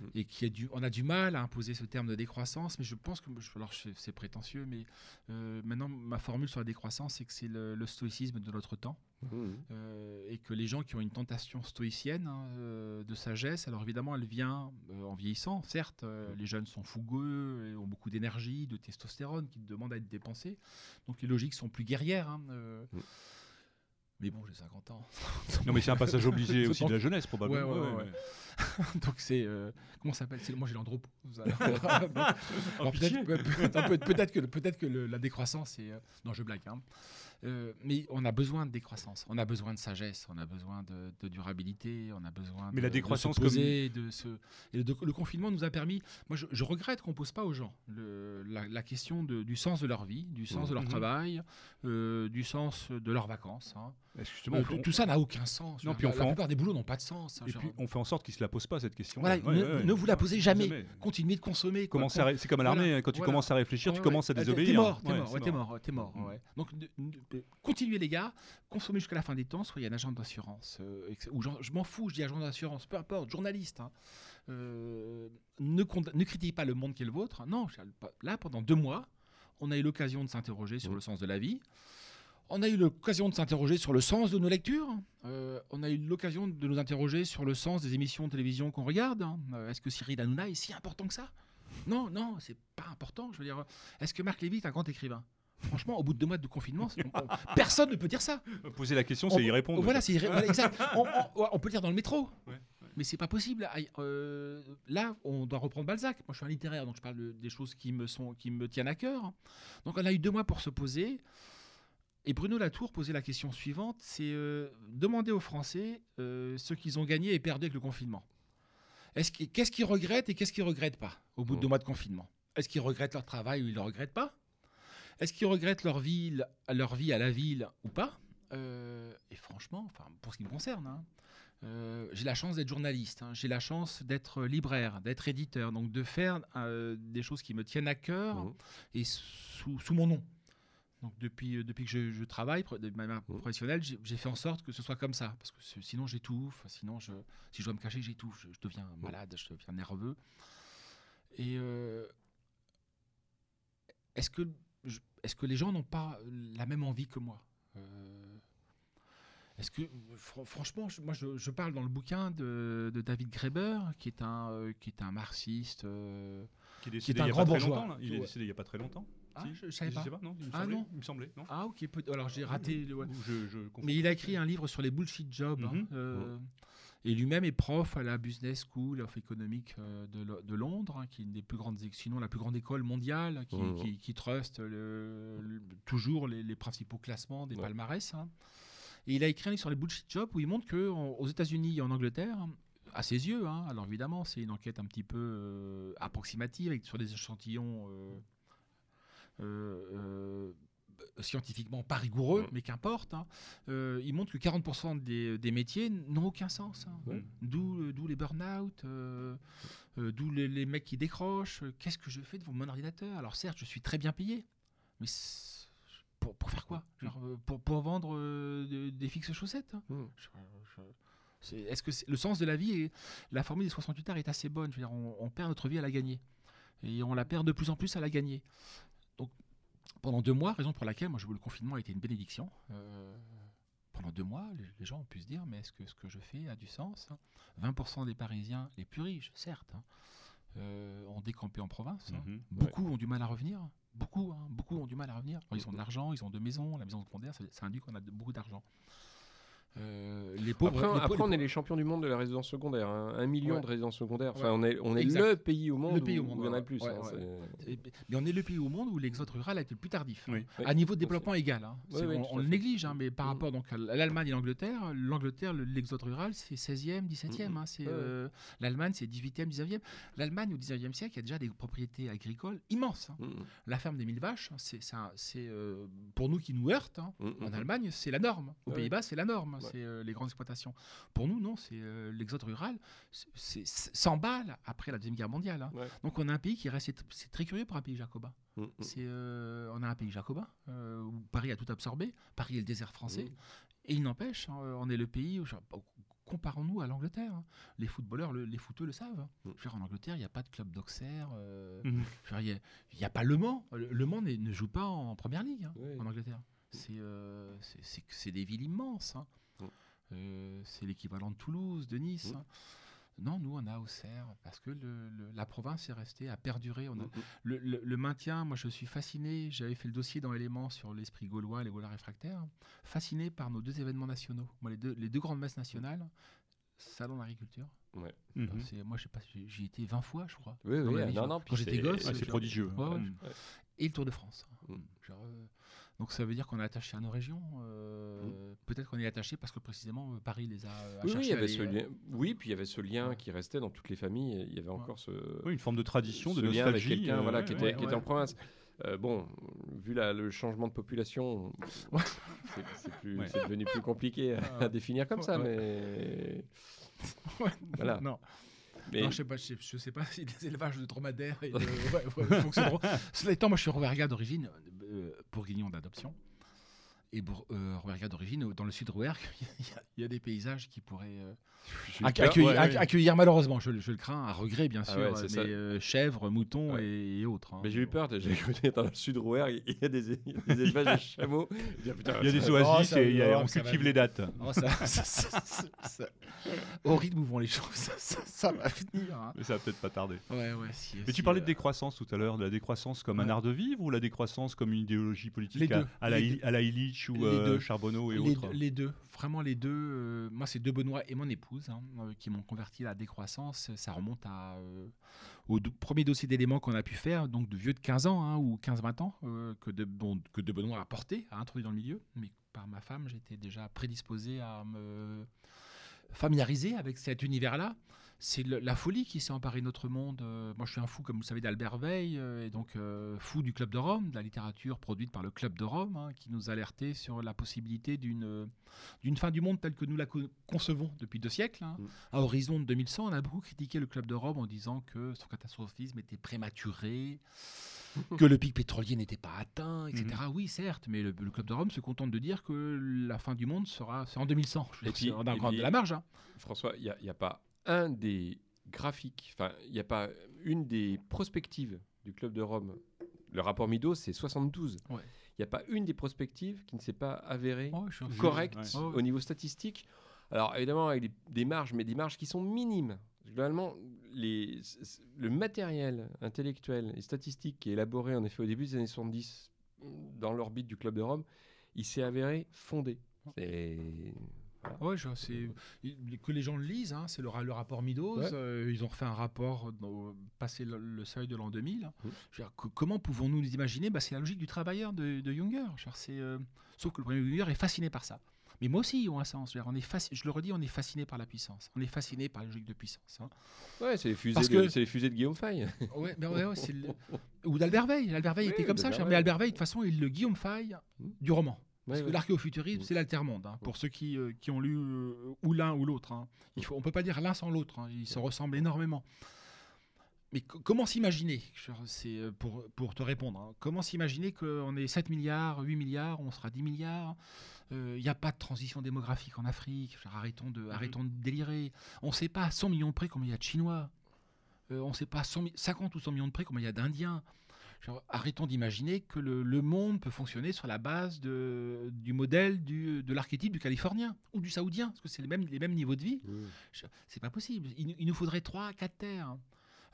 Mhm. et qui a du, on a du mal à imposer ce terme de décroissance, mais je pense que, je- alors je- c'est prétentieux, mais euh, maintenant ma formule sur la décroissance, c'est que c'est le, le stoïcisme de notre temps. Mhm. Euh, et que les gens qui ont une tentation stoïcienne hein, euh, de sagesse, alors évidemment elle vient euh, en vieillissant, certes, euh, les jeunes sont fougueux et ont beaucoup d'énergie, de testostérone qui demandent à être dépensés, donc les logiques sont plus guerrières. hein, euh, Mm. Mais bon, j'ai 50 ans. Non, mais c'est un passage obligé aussi de la jeunesse, probablement. Ouais, ouais, Ouais, donc c'est... euh, comment ça s'appelle? Moi j'ai l'andropause. alors. Alors, pitié. peut-être peut- peut- peut- peut-être que, peut que le- la décroissance, c'est. euh, non, je blague. hein. Euh, mais on a besoin de décroissance, on a besoin de sagesse, on a besoin de, de durabilité, on a besoin Mais de, la de décroissance se poser, de se... Et le, le confinement nous a permis. Moi, je, je regrette qu'on pose pas aux gens le- la, la question de- du sens de leur vie, du sens de leur Mhm. travail, du sens de leurs vacances. hein. Justement, Euh, on tout, ça n'a aucun sens. Non, la, puis on la fait en- plupart des boulots n'ont pas de sens. hein, Et genre. puis on fait en sorte qu'ils se la posent pas cette question. Voilà, ne- ne vous la posez jamais. Continuez de consommer. quoi. Commencez à ré- C'est comme à l'armée, Voilà, hein, quand tu voilà. commences à réfléchir, tu commences à désobéir. T'es mort, t'es mort, t'es mort. Mm. Donc, de- continuez les gars, consommez jusqu'à la fin des temps, soyez un agent d'assurance. euh, ou je m'en fous, je dis agent d'assurance, peu importe, journaliste. hein. Euh, ne, ne critiquez pas le monde qui est le vôtre. Non, là, pendant deux mois, on a eu l'occasion de s'interroger sur Mm. le sens de la vie. On a eu l'occasion de s'interroger sur le sens de nos lectures. Euh, on a eu l'occasion de nous interroger sur le sens des émissions de télévision qu'on regarde. Euh, Est-ce que Cyril Hanouna est si important que ça? Non, non, c'est pas important. Je veux dire, est-ce que Marc Lévy est un grand écrivain? Franchement, au bout de deux mois de confinement, c'est- on- on- personne ne peut dire ça. Poser la question, On- c'est y répondre. Voilà, c'est voilà, exact. On, peut le dire dans le métro. Ouais, ouais. Mais c'est pas possible. Euh, là, on doit reprendre Balzac. Moi, je suis un littéraire, donc je parle de- des choses qui me, sont, qui me tiennent à cœur. Donc, on a eu deux mois pour se poser. Et Bruno Latour posait la question suivante c'est euh, demander aux Français euh, ce qu'ils ont gagné et perdu avec le confinement. Qu'ils- Qu'est-ce qu'ils regrettent et qu'est-ce qu'ils regrettent pas au bout de Mm. deux mois de confinement? Est-ce qu'ils regrettent leur travail ou ils ne le regrettent pas? Est-ce qu'ils regrettent leur, ville, leur vie à la ville ou pas? Euh, Et franchement, enfin, pour ce qui me concerne, hein, euh, j'ai la chance d'être journaliste, hein, j'ai la chance d'être libraire, d'être éditeur, donc de faire euh, des choses qui me tiennent à cœur Mhm. et sous, sous mon nom. Donc depuis, euh, depuis que je, je travaille de manière Mhm. professionnelle, j'ai fait en sorte que ce soit comme ça, parce que sinon j'étouffe, sinon je, si je dois me cacher, j'étouffe, je, je deviens malade, je deviens nerveux. Et euh, est-ce que, les gens n'ont pas la même envie que moi? Euh, Est-ce que, fr- franchement, je- moi je, je parle dans le bouquin de, de David Graeber, qui est un, euh, qui est un marxiste. euh, Qui est décédé un il y a grand pas très bourgeois. Il est décédé il y a pas très longtemps. Ah, Si je, je savais pas. sais pas, non Il me Ah, semblait. non. Il me semblait, non Ah ok, alors j'ai raté. le- ouais. Je, je. Mais il a écrit un livre sur les bullshit jobs. hein, Mhm. euh, Et lui-même est prof à la Business School of Economics euh, de, de Londres, hein, qui est une des plus grandes, sinon la plus grande école mondiale, qui, qui, qui truste le- le- toujours les, les principaux classements des Ouais. palmarès. hein. Et il a écrit un livre sur les bullshit jobs où il montre que en- aux États-Unis et en Angleterre, à ses yeux, alors évidemment c'est une enquête un petit peu euh, approximative avec, sur des échantillons euh, scientifiquement pas rigoureux, mais qu'importe, hein, euh, il montre que 40% des, des métiers n'ont aucun sens. hein. D'où euh, d'où les burn-out, euh, euh, d'où les, les mecs qui décrochent. Euh, Qu'est-ce que je fais devant mon ordinateur? Alors certes, je suis très bien payé, mais pour, pour faire quoi? Genre, euh, pour, pour vendre euh, de- des fixes chaussettes hein? Je- je- c'est- Est-ce que c'est- le sens de la vie et la formule des 68 heures est assez bonne Je veux dire, on, on perd notre vie à la gagner. Et on la perd de plus en plus à la gagner. Pendant deux mois, raison pour laquelle, moi, je, le confinement a été une bénédiction. Euh, pendant deux mois, les, les gens ont pu se dire, mais est-ce que ce que je fais a du sens hein? 20% des Parisiens, les plus riches, certes, hein, euh, ont décampé en province. hein. Mhm. Beaucoup ont du mal à revenir. Beaucoup, hein, beaucoup ont du mal à revenir. Alors, ils ont de l'argent, ils ont deux maisons. La maison secondaire, ça, ça indique qu'on a de- beaucoup d'argent. Euh, les pauvres. Après, les après, pauvres- on est les champions du monde de la résidence secondaire. hein. Un million Ouais. de résidences secondaires. Ouais. Enfin, on est, on est le pays au monde, Le pays au où, monde, où il y en a plus. ouais, hein, ouais. c'est- Et- Mais on est le pays au monde où l'exode rural a été le plus tardif. hein. Oui. À niveau de développement égal. hein. On on le néglige, hein, mais par Mm. rapport donc, à l'Allemagne et l'Angleterre, l'Angleterre, le- l'exode rural, c'est 16e, 17e. hein. C'est, euh, L'Allemagne, c'est 18e, 19e. L'Allemagne, au 19e siècle, il y a déjà des propriétés agricoles immenses. La ferme des mille vaches, c'est, euh, pour nous qui nous heurte. En. Allemagne, c'est la norme. Aux. Pays-Bas, c'est la norme. Ouais. C'est euh, les grandes exploitations. Pour nous, non, c'est euh, l'exode rural. C'est, c'est 100 balles après la Deuxième Guerre mondiale. hein. Ouais. Donc on a un pays qui reste. c'est- très curieux pour un pays jacobin. Mm, mm. C'est, euh, on a un pays jacobin où Paris a tout absorbé. Paris est le désert français. Mm. Et il n'empêche, hein, on est le pays où. Comparons-nous à l'Angleterre. hein. Les footballeurs, le- les footeux le savent. hein. En Angleterre, il n'y a pas de club d'Auxerre. euh, Il n'y a, pas Le Mans. Le, Le Mans ne joue pas en première ligue hein, en Angleterre. C'est euh, des villes immenses. Euh, c'est l'équivalent de Toulouse, de Nice. Mm. hein. Non, nous, on a Auxerre parce que le- le- la province est restée, a perduré. On a, Mm, mm. le, le- le maintien, moi je suis fasciné, j'avais fait le dossier dans Éléments sur l'esprit gaulois, les Gaulois réfractaires, fasciné par nos deux événements nationaux. Moi, les, deux, les deux grandes messes nationales, Salon d'agriculture. Ouais. Moi, je sais pas, j'ai- j'y étais 20 fois, je crois. Oui, oui, non, non, quand j'étais c'est- gosse. Ouais, c'est prodigieux. Ouais, ouais. Et le Tour de France. Mm. Genre, euh, donc ça veut dire qu'on est attaché à nos régions. euh, Peut-être qu'on est attaché parce que précisément euh, Paris les a, euh, a Oui, oui, il cherché y à avait les- ce lien. Oui, puis il y avait ce lien Ouais. qui restait dans toutes les familles. Il y avait encore ce, Oui, une forme de tradition, ce de lien avec nostalgie. quelqu'un euh, voilà, ouais, qui, était, ouais, qui était ouais. en province. Euh, bon, vu la- le changement de population, Ouais. c'est- c'est plus- Ouais. c'est devenu plus compliqué à, à Ouais. définir comme ça, Ouais. mais. Ouais, Voilà. Non, mais non, je sais pas, je sais, je sais pas si les élevages de dromadaires et de, ouais, ouais, fonctionneront. Cela étant, moi je suis Rouergat d'origine, euh, bourguignon d'adoption. Et euh, Rouergat d'origine, dans le sud Rouergue, il y, a- il y a des paysages qui pourraient euh, peur. accueillir, ouais, acc- ouais. accueillir malheureusement, je, le- je le crains, à regret bien Ah sûr, ouais, mais euh, chèvres, moutons et, et autres. hein. Mais j'ai eu peur, j'ai écouté dans le sud Rouergue, il y a des, élevages de chameaux. Putain, Il y a des oasis ça- et il y a- oh, on cultive les dates. Oh, ça- ça- ça- ça- ça- Au rythme où vont les choses, ça, va venir. hein. Mais ça va peut-être pas tarder. Si- Mais si, tu parlais de euh, décroissance tout à l'heure, de la décroissance comme un art de vivre ou la décroissance comme une idéologie politique à, la, à la Illich ou Les euh, deux. Charbonneau et les, autres deux- les deux, vraiment les deux. euh, moi, c'est deux Benoît et mon épouse hein, euh, qui m'ont converti à la décroissance. Ça remonte à, au do- premier dossier d'éléments qu'on a pu faire, donc de vieux de 15 ans hein, ou 15-20 ans, que, de, bon, que de Benoît a porté, a introduit dans le milieu. Mais par ma femme, j'étais déjà prédisposé à me familiariser avec cet univers-là. C'est la folie qui s'est emparée de notre monde. Euh, moi, je suis un fou, comme vous le savez, d'Albert Veil, euh, et donc euh, fou du Club de Rome, de la littérature produite par le Club de Rome, hein, qui nous alertait sur la possibilité d'une d'une fin du monde telle que nous la co- concevons depuis deux siècles. hein. Mm. À horizon de 2100, on a beaucoup critiqué le Club de Rome en disant que son catastrophisme était prématuré, que le pic pétrolier n'était pas atteint, etc. Oui, certes, mais le, le Club de Rome se contente de dire que la fin du monde sera c'est en 2100. Je Et puis- on a encore de la marge. hein. François, il n'y a, pas un des graphiques, enfin, il n'y a pas une des prospectives du Club de Rome. Le rapport Midos, c'est 72. Il Ouais. n'y a pas une des prospectives qui ne s'est pas avérée correcte ouais. Au niveau statistique. Alors, évidemment, avec des, des marges, mais des marges qui sont minimes. Globalement, les, le matériel intellectuel et statistique qui est élaboré, en effet, au début des années 70, dans l'orbite du Club de Rome, il s'est avéré fondé. C'est- Ouais, je- que les gens le lisent. hein, c'est le, ra- le rapport Midos. Ouais. euh, ils ont refait un rapport dans- passé le, le seuil de l'an 2000. Mhm. Je veux dire, que- comment pouvons-nous nous imaginer? Bah, C'est la logique du travailleur de, de Junger. Je veux dire, c'est, euh, sauf que le premier Junger est fasciné par ça. Mais moi aussi, ils ont un sens. Je, veux dire, on est je le redis, on est fasciné par la puissance. On est fasciné par la logique de puissance. hein. Ouais, c'est les fusées, de, que- c'est les fusées de Guillaume Fay. Ouais, ouais, le- Ou d'Albert Veil. Albert Veil Oui, était comme ça. Mais Albert Veil, de toute façon, il est le Guillaume Fay Mm. du roman. Parce que l'archéofuturisme, Mm. c'est l'altermonde. hein, pour ceux qui, euh, qui ont lu euh, ou l'un ou l'autre. hein. Il faut, on peut pas dire l'un sans l'autre. hein, Ils se ressemblent énormément. Mais co- comment s'imaginer, c'est euh, pour, pour te répondre, hein, comment s'imaginer qu'on est 7 milliards, 8 milliards, on sera 10 milliards Il n'y a pas de transition démographique en Afrique. Dire, arrêtons, de, arrêtons de délirer. On ne sait pas à 100 millions de près combien il y a de Chinois. Euh, on ne sait pas à 100 mi- 50 ou 100 millions de près combien il y a d'Indiens. Genre, arrêtons d'imaginer que le, le monde peut fonctionner sur la base de, du modèle du, de l'archétype du Californien ou du Saoudien, parce que c'est les mêmes, les mêmes niveaux de vie. Mmh. C'est pas possible. Il, nous- il nous faudrait 3 4 terres.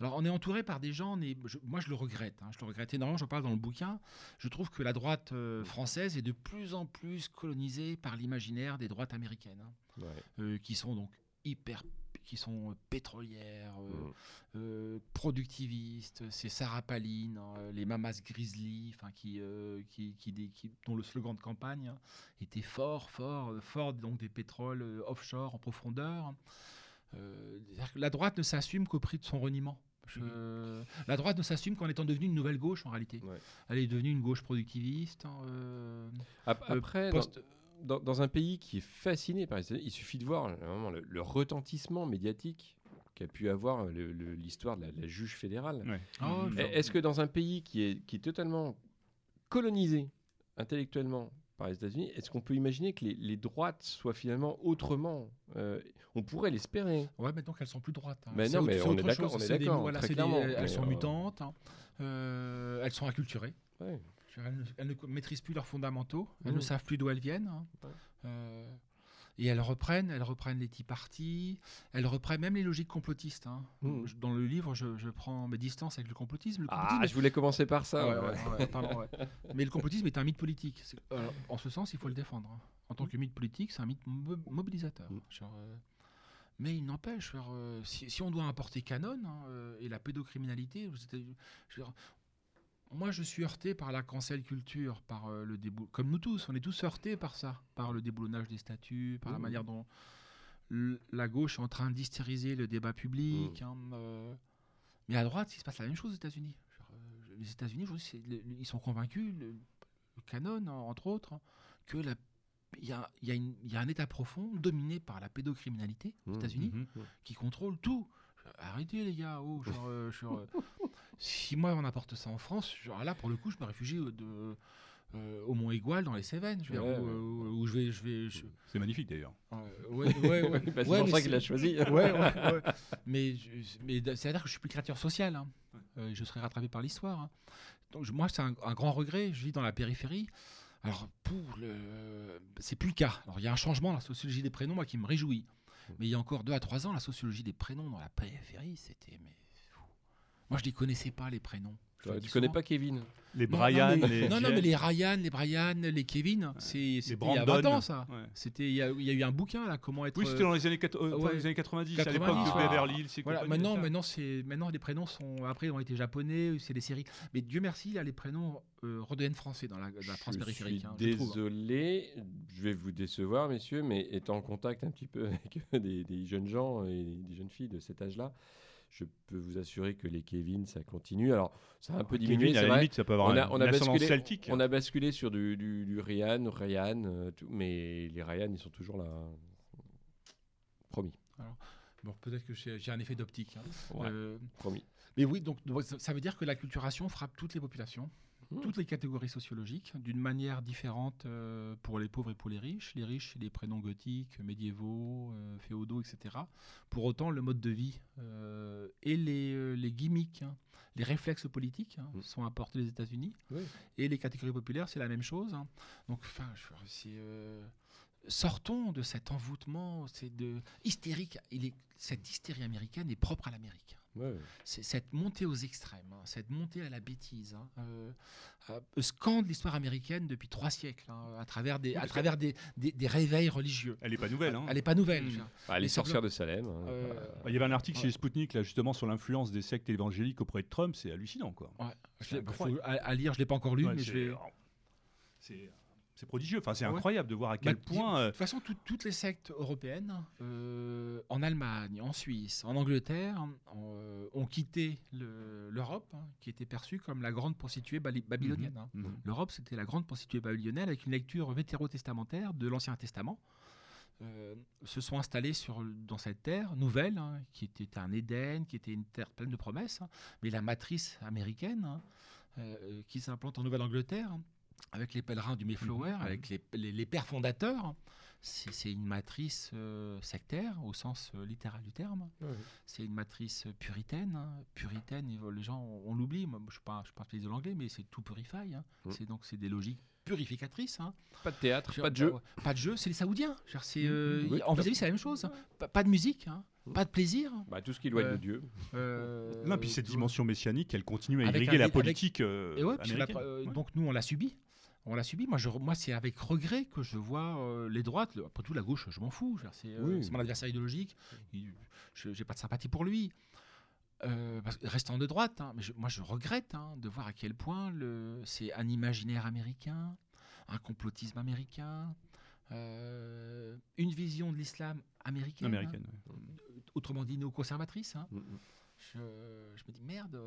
Alors, on est entouré par des gens, on est- je- moi je le regrette, hein, je le regrette énormément, j'en parle dans le bouquin. Je trouve que la droite euh, française est de plus en plus colonisée par l'imaginaire des droites américaines, hein, Ouais. euh, qui sont donc hyper qui sont euh, pétrolières, euh, Mmh. euh, productivistes, c'est Sarah Palin, hein, les Mamas Grizzly, qui, qui, qui, qui- dont le slogan de campagne hein, était fort, fort, fort donc des pétroles offshore en profondeur. La droite ne s'assume qu'au prix de son reniement. Je- La droite ne s'assume qu'en étant devenue une nouvelle gauche en réalité. Ouais. Elle est devenue une gauche productiviste. hein, euh, Ap- euh, Après, post- dans, dans un pays qui est fasciné par les États-Unis, il suffit de voir vraiment le, le retentissement médiatique qu'a pu avoir l'histoire de la, la juge fédérale. Ouais. Oh, je- Est-ce que dans un pays qui est, qui est totalement colonisé intellectuellement par les États-Unis, est-ce qu'on peut imaginer que les, les droites soient finalement autrement euh, On pourrait l'espérer? Ouais, maintenant qu'elles sont plus droites. hein. Mais C'est non, autre- mais on est d'accord, voilà, elles Mais, sont euh, mutantes, hein. Euh, elles sont acculturées. Ouais. Elles ne, elles ne co- maîtrisent plus leurs fondamentaux. Elles Mhm. ne savent plus d'où elles viennent. hein. Ouais. Euh, et elles reprennent, elles reprennent les tea parties, elles reprennent même les logiques complotistes. hein. Je- Dans le livre, je, je prends mes distances avec le complotisme. Le Ah, je voulais commencer par ça. Ouais, ouais. pardon. Mais le complotisme est un mythe politique. Alors, en ce sens, il faut le défendre. hein. En tant que mythe politique, c'est un mythe mo- mobilisateur. Mm. Genre, euh, mais il n'empêche, euh, si, si on doit importer Canon hein, et la pédocriminalité, aux États-Unis, je veux dire, moi je suis heurté par la cancel culture, par euh, le débou- comme nous tous, on est tous heurtés par ça, par le déboulonnage des statuts, par la Mm. manière dont la gauche est en train d'hystériser le débat public. Mm. hein, euh, mais à droite, il se passe la même chose aux États-Unis. Euh, les États-Unis, aujourd'hui, ils sont convaincus, le, le Canon, en- entre autres, hein, que la- il y a, il y a une- il y a un État profond dominé par la pédocriminalité aux Mhm. États-Unis qui contrôle tout. Arrêtez les gars, oh, genre, euh, genre, euh, si moi on apporte ça en France, genre, là pour le coup je me réfugie euh, de, euh, au Mont Égual dans les Cévennes, je veux dire, Ouais, où, ouais. euh, où je vais, je vais, je- C'est magnifique d'ailleurs. euh, ouais, ouais, ouais. Bah, c'est pour ça qu'il l'a choisi. Mais, je- mais d- c'est-à-dire que je suis plus créature sociale. hein. Euh, je serai rattrapé par l'histoire. hein. Donc je- moi, c'est un, un grand regret. Je vis dans la périphérie. Alors, pour le, c'est plus le cas. Alors, il y a un changement dans la sociologie des prénoms, moi, qui me réjouit. Mais il y a encore deux à trois ans, la sociologie des prénoms dans la périphérie, c'était mais. Moi, je les connaissais pas les prénoms. Tu connais pas Kevin Les Brian, non, mais, les non, non, mais les Ryan, les Brian, les Kevin, c'est c'était il y a Brandon. 20 ans ça. Ouais. C'était il y, a, il y a eu un bouquin là, comment être. Oui, c'était dans les années, quat- euh, ouais. les années 90, à 90, l'époque de ouais. Beverly Hills. Voilà, maintenant, maintenant, c'est, maintenant, les prénoms sont. Après, ils ont été japonais, c'est des séries. Mais Dieu merci, a les prénoms euh, redeviennent français dans la, dans la France Je périphérique. suis hein, je trouve. désolé, je vais vous décevoir, messieurs, mais étant en contact un petit peu avec des, des jeunes gens et des jeunes filles de cet âge-là, je peux vous assurer que les Kevin, ça continue. Alors, ça a un peu Kevin, diminué, à la limite, ça peut avoir On a, on a basculé, celtique. on a basculé sur du, du, du Ryan, Ryan, euh, tout, mais les Ryan, ils sont toujours là. Promis, Bon, peut-être que j'ai, un effet d'optique. hein. Ouais. Euh, promis. mais oui, donc, ça ça veut dire que la culturation frappe toutes les populations. Mmh. toutes les catégories sociologiques d'une manière différente euh, pour les pauvres et pour les riches. Les riches, c'est les prénoms gothiques, médiévaux, euh, féodaux, etc. Pour autant, le mode de vie euh, et les, les gimmicks, hein, les réflexes politiques hein, Mm. sont apportés des États-Unis. Oui. Et les catégories populaires, c'est la même chose. hein. Donc, enfin, c'est, sortons de cet envoûtement, c'est de hystérique. Il est, cette hystérie américaine est propre à l'Amérique Ouais. c'est cette montée aux extrêmes, hein, cette montée à la bêtise, hein, euh, euh, scande l'histoire américaine depuis trois siècles, hein, à travers des, à travers des, des- des réveils religieux. Elle n'est pas nouvelle. hein. Elle n'est pas nouvelle. Mm. dire. Bah, les sorcières de Salem. hein, Euh. Bah, Il y avait un article Ouais. chez Sputnik là justement sur l'influence des sectes évangéliques auprès de Trump, c'est hallucinant quoi. Ouais, je l'ai- incroyable. faut- à, à lire, je ne l'ai pas encore lu, Ouais, mais c'est- je vais. c'est C'est prodigieux. Enfin, c'est Ouais. incroyable de voir à quel Bah, point. De euh, toute façon, tout- toutes les sectes européennes, euh, en Allemagne, en Suisse, en Angleterre, euh, ont quitté le- l'Europe, hein, qui était perçue comme la grande prostituée babylonienne. hein. mhm. L'Europe, c'était la grande prostituée babylonienne avec une lecture vétérotestamentaire de l'Ancien Testament. Euh, se sont installés sur, dans cette terre nouvelle, hein, qui était un Éden, qui était une terre pleine de promesses, hein, mais la matrice américaine, hein, euh, qui s'implante en Nouvelle-Angleterre, avec les pèlerins du Mayflower, Mhm. avec les, les- les pères fondateurs, c'est une matrice euh, sectaire au sens euh, littéral du terme. C'est une matrice puritaine. hein. Puritaine, les gens, on, on l'oublie. Moi, je ne suis pas, spécialiste de l'anglais, mais c'est tout purify. hein. C'est donc c'est des logiques purificatrices. hein. Pas de théâtre, pas de jeu. pas de jeu, c'est les Saoudiens. C'est, euh, Oui, en vis-à-vis, c'est la même chose. Pas, pas de musique, pas de plaisir. Bah, tout ce qui doit être Euh, de Dieu. euh, Non, puis cette dimension messianique, elle continue à irriguer la politique Et ouais, puis la- américaine. Ouais. Donc nous, on l'a subi. On l'a subi. Moi, je, moi c'est avec regret que je vois euh, les droites. le- après tout, la gauche, je m'en fous. C'est euh, Oui. c'est mon adversaire idéologique. Je n'ai pas de sympathie pour lui. Euh, parce restant de droite, hein, mais je- moi je regrette hein, de voir à quel point c'est un imaginaire américain, un complotisme américain, une vision de l'islam américaine, Américaine. hein, ouais. autrement dit néoconservatrice. Mm, mm. Je, je me dis merde,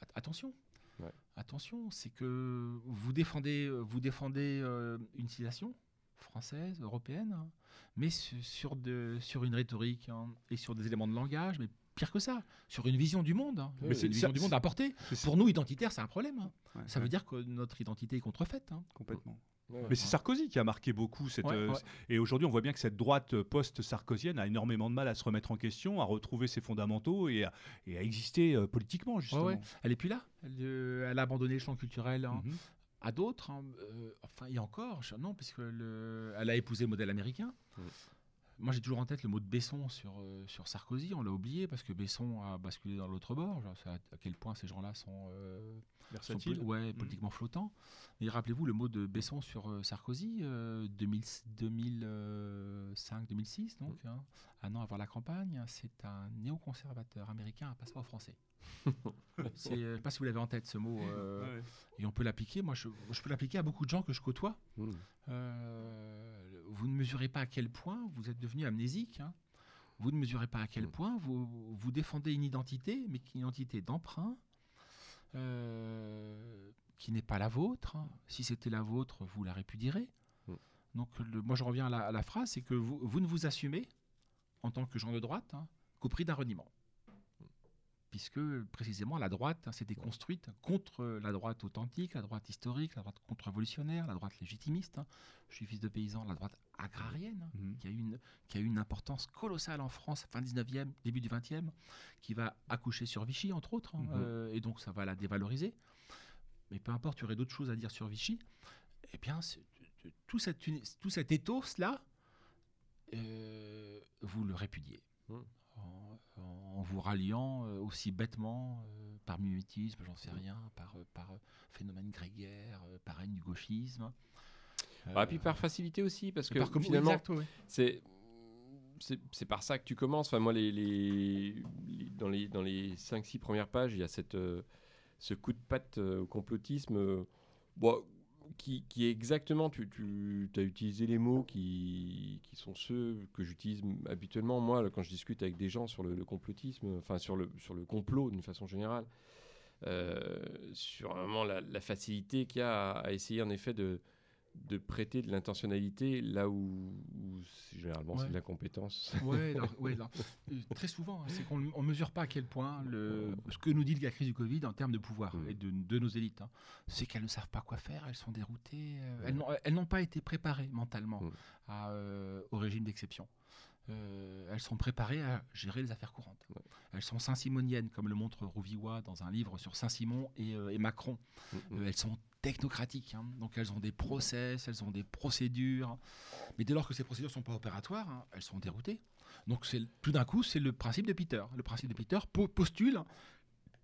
at- attention. Ouais. Attention, c'est que vous défendez, vous défendez euh, une civilisation française, européenne, hein, mais su- sur, de, sur une rhétorique hein, et sur des éléments de langage, mais pire que ça, sur une vision du monde. hein. Mais Une c'est- vision ça- du monde à porter. C'est- Pour nous, identitaires, c'est un problème. Ouais, Ça ouais, veut dire que notre identité est contrefaite. complètement. Ouais. Mais c'est Sarkozy qui a marqué beaucoup cette. Ouais, euh, ouais. Et aujourd'hui, on voit bien que cette droite euh, post-sarkozienne a énormément de mal à se remettre en question, à retrouver ses fondamentaux et à, et à exister euh, politiquement, justement. ouais. Elle est plus là. Elle, euh, elle a abandonné le champ culturel hein, Mhm. à d'autres. hein, euh, enfin, et encore, non, parce que elle a épousé le modèle américain. Mm. Moi, j'ai toujours en tête le mot de Besson sur, euh, sur Sarkozy. On l'a oublié parce que Besson a basculé dans l'autre bord. Sais à, à quel point ces gens-là sont, euh, sont ouais, politiquement flottants. Mais rappelez-vous le mot de Besson sur euh, Sarkozy, 2005-2006, donc, hein, un an avant la campagne. C'est un néoconservateur américain à passeport français. Euh, je ne sais pas si vous l'avez en tête ce mot. euh, Ouais. et on peut l'appliquer. Moi, je, je peux l'appliquer à beaucoup de gens que je côtoie. Mm. Euh, vous ne mesurez pas à quel point vous êtes devenu amnésique. hein. Vous ne mesurez pas à quel Mm. point vous, vous défendez une identité, mais une identité d'emprunt, euh, qui n'est pas la vôtre. hein. Si c'était la vôtre, vous la répudierez. Mm. Donc, le- moi, je reviens à la, à la phrase, c'est que vous, vous ne vous assumez, en tant que gens de droite, hein, qu'au prix d'un reniement. Puisque, précisément, la droite hein, s'était construite contre la droite authentique, la droite historique, la droite contre-révolutionnaire, la droite légitimiste. hein. Je suis fils de paysan, la droite agrarienne, hein, Mhm. qui, a eu une, qui a eu une importance colossale en France, fin 19e, début du 20e, qui va accoucher sur Vichy, entre autres, hein, Mhm. euh, et donc ça va la dévaloriser. Mais peu importe, il y aurait d'autres choses à dire sur Vichy. Eh bien, tout, cet, tout cet ethos-là, euh, vous le répudiez. Mhm. En, en vous ralliant euh, aussi bêtement, euh, par mimétisme, j'en sais rien, par, par phénomène grégaire, par haine du gauchisme. Bah, Euh, puis par facilité aussi, parce que par finalement, exact, ouais. c'est c'est c'est par ça que tu commences. Enfin, moi, les, les- les- dans les dans les 5-6 premières pages, il y a cette euh, ce coup de patte euh, au complotisme, euh, bon, qui, est exactement. Tu, as utilisé les mots qui, sont ceux que j'utilise habituellement moi quand je discute avec des gens sur le, complotisme, enfin sur le sur le complot d'une façon générale. Euh, sur vraiment la, facilité qu'il y a à essayer en effet de, de prêter de l'intentionnalité là où, où généralement c'est de la compétence. Ouais, euh, très souvent, hein, c'est qu'on ne mesure pas à quel point le, ce que nous dit la crise du Covid en termes de pouvoir Mm. et de, de nos élites, hein, c'est qu'elles ne savent pas quoi faire, elles sont déroutées, euh, elles n'ont- elles n'ont pas été préparées mentalement Mm. à, euh, au régime d'exception. Euh, elles sont préparées à gérer les affaires courantes. Ouais. Elles sont saint-simoniennes, comme le montre Rouvillois dans un livre sur Saint-Simon et, euh, et Macron. Mm. Euh, elles sont technocratiques, hein. donc elles ont des process, elles ont des procédures. Mais dès lors que ces procédures ne sont pas opératoires, hein, elles sont déroutées. Donc c'est tout d'un coup, c'est le principe de Peter. Le principe de Peter po- postule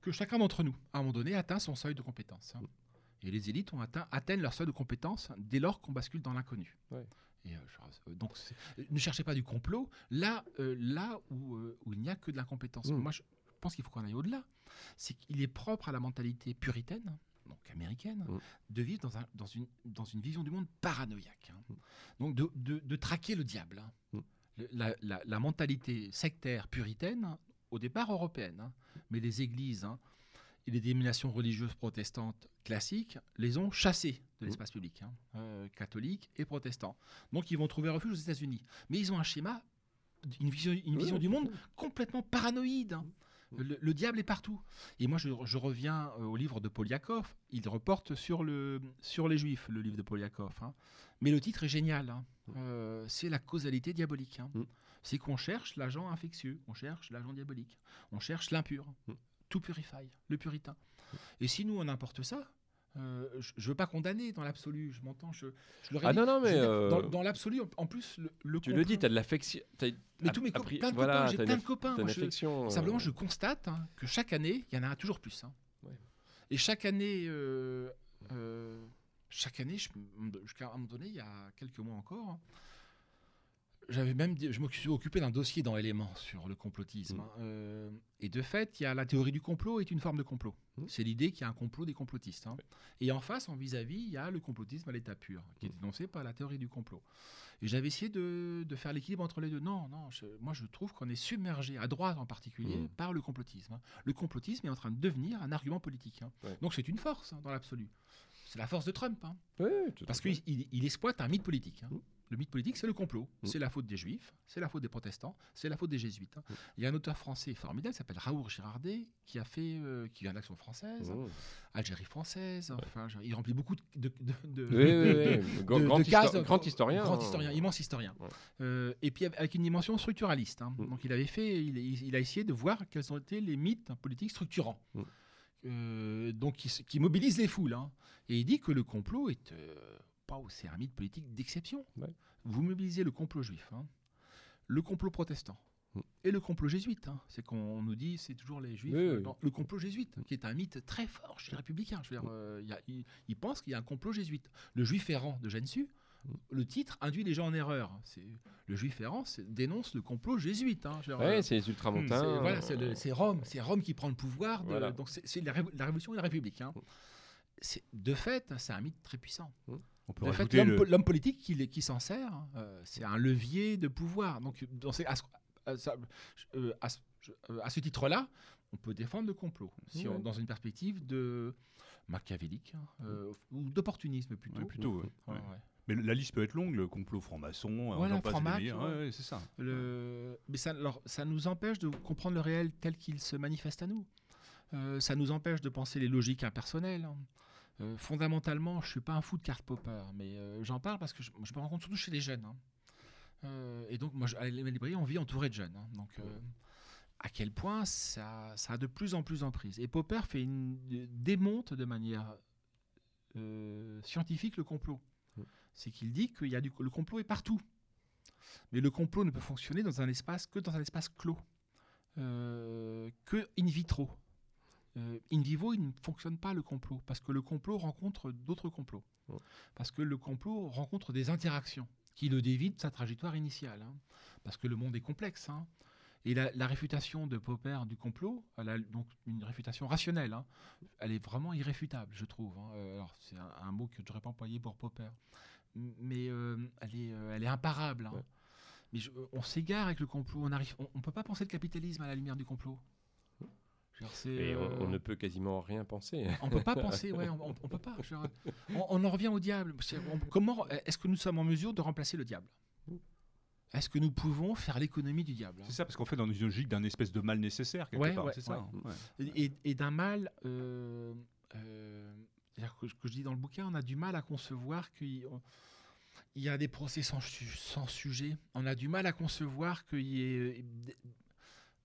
que chacun d'entre nous, à un moment donné, atteint son seuil de compétence. hein. Et les élites ont atteint, atteignent leur seuil de compétence dès lors qu'on bascule dans l'inconnu. Ouais. Et, euh, euh, donc, ne cherchez pas du complot là, euh, là où, euh, où il n'y a que de l'incompétence. Mm. Moi, je pense qu'il faut qu'on aille au-delà. C'est qu'il est propre à la mentalité puritaine, donc américaine, Mm. de vivre dans, un- dans une, dans une vision du monde paranoïaque. hein. Donc de, de- de traquer le diable. hein. Mm. Le- La, la- la mentalité sectaire puritaine, au départ européenne, hein, mais les églises et les dénominations religieuses protestantes classiques les ont chassés de Mm. l'espace public, euh, catholiques et protestants. Donc ils vont trouver refuge aux États-Unis. Mais ils ont un schéma, une vision, une vision Ouais, du monde complètement paranoïde. Mm. Le, le diable est partout. Et moi, je, je reviens euh, au livre de Poliakov. Il reporte sur, le, sur les Juifs, le livre de Poliakov. hein. Mais le titre est génial. hein. Euh, c'est la causalité diabolique. hein. Mm. C'est qu'on cherche l'agent infectieux, on cherche l'agent diabolique, on cherche l'impur. Mm. Tout purify, le puritain. Et si nous, on importe ça, euh, je ne veux pas condamner dans l'absolu, je m'entends, je, je le Ah non, non, mais. euh, dans, dans l'absolu, en, plus, le, le tu le dis, tu as de l'affection. Mais tous mes copains, plein de voilà, copains, j'ai plein de copains. moi, je- affection. Simplement, euh, je constate hein, que chaque année, il y en a toujours plus. hein. Ouais. Et chaque année, euh, euh, chaque année, je- jusqu'à un moment donné, il y a quelques mois encore, hein, j'avais même, dit- je me suis occupé d'un dossier dans Éléments sur le complotisme. Mm. hein, euh, et de fait, il y a la théorie du complot est une forme de complot. Mm. C'est l'idée qu'il y a un complot des complotistes. hein. Et en face, en vis-à-vis, il y a le complotisme à l'état pur, qui est Mm. dénoncé par la théorie du complot. Et j'avais essayé de, de faire l'équilibre entre les deux. Non, non, je- moi je trouve qu'on est submergé, à droite en particulier, par le complotisme. hein. Le complotisme est en train de devenir un argument politique. hein. Ouais. Donc c'est une force dans l'absolu. C'est la force de Trump. tout Parce qu'il il- il exploite un mythe politique. Le mythe politique, c'est le complot. Mm. C'est la faute des juifs, c'est la faute des protestants, c'est la faute des jésuites. hein. Mm. Il y a un auteur français formidable qui s'appelle Raoul Girardet, qui a fait, euh, qui vient d'Action française, Mmh. Algérie française. Enfin, il remplit beaucoup de, de- de- de- Oui, oui, oui. Grand, de- grand de histo- cases, grand historien. Grand hein. historien, immense historien. Ouais. Euh, et puis avec une dimension structuraliste. hein. Mm. Donc il avait fait, il, il a essayé de voir quels ont été les mythes politiques structurants. Euh, donc qui, qui mobilisent les foules. hein. Et il dit que le complot est euh, pas c'est un mythe politique d'exception. Ouais. Vous mobilisez le complot juif, hein, le complot protestant. Mm. Et le complot jésuite, hein. c'est qu'on nous dit c'est toujours les juifs. Oui, euh, oui. non, le complot jésuite, qui est un mythe très fort chez les républicains. Je veux dire, euh, y a- qu'il y a un complot jésuite. Le juif errant de Gensu, Mm. le titre induit les gens en erreur. C'est le juif errant dénonce le complot jésuite. hein. Ouais, euh, c'est les c'est- ultramontains. voilà, c'est le- c'est Rome, c'est Rome qui prend le pouvoir. de- Voilà. Donc c'est c'est la, ré- la révolution et la République. hein. Mm. C'est- De fait, c'est un mythe très puissant. On peut rajouter l'homme le- po- l'homme politique qui, s'en sert, euh, c'est un levier de pouvoir. Donc, dans ces- à, ce- à ça- à ce- je- à ce titre-là, on peut défendre le complot, si on- Ouais. dans une perspective de machiavélique hein, euh, ou d'opportunisme plutôt. Ouais, plutôt, ouais. Ouais, Ouais. ouais. Mais la liste peut être longue, le complot franc-maçon, Voilà, ouais. Ouais, ouais, c'est ça. Le- Mais ça, alors, ça nous empêche de comprendre le réel tel qu'il se manifeste à nous. Euh, ça nous empêche de penser les logiques impersonnelles. Euh, fondamentalement, je suis pas un fou de Karl Popper, mais euh, j'en parle parce que je, je me rends compte surtout chez les jeunes. hein. Euh, et donc, moi, je- à la librairie, on vit entouré de jeunes. hein. Donc, à quel point ça, ça a de plus en plus emprise. Et Popper fait une, démonte de manière scientifique le complot. Mm. C'est qu'il dit que y a du, le complot est partout. Mais le complot ne peut fonctionner dans un espace que dans un espace clos, que in vitro. Euh, in vivo, il ne fonctionne pas le complot, parce que le complot rencontre d'autres complots. Parce que le complot rencontre des interactions qui le dévident de sa trajectoire initiale. hein. Parce que le monde est complexe. hein. Et la, la réfutation de Popper du complot, elle a donc une réfutation rationnelle. hein. Elle est vraiment irréfutable, je trouve. Euh, alors, c'est un, un mot que je n'aurais pas employé pour Popper. Mais euh, elle, est, euh, elle est imparable. Ouais. Mais je- on s'égare avec le complot. On ne on, on peut pas penser le capitalisme à la lumière du complot. Je veux dire, c'est, Et on, on euh, ne peut quasiment rien penser. on peut pas penser, ouais, on, on- on peut pas. je on, on en revient au diable. On- comment est-ce que nous sommes en mesure de remplacer le diable? Est-ce que nous pouvons faire l'économie du diable? C'est ça, parce qu'on fait dans une logique d'un espèce de mal nécessaire, quelque Ouais, part. ouais, c'est ça. ouais. Ouais. et, et d'un mal. euh, euh, c'est-à-dire que, que je dis dans le bouquin, on a du mal à concevoir qu'il il y a des procès sans, sans sujet. On a du mal à concevoir qu'il y ait.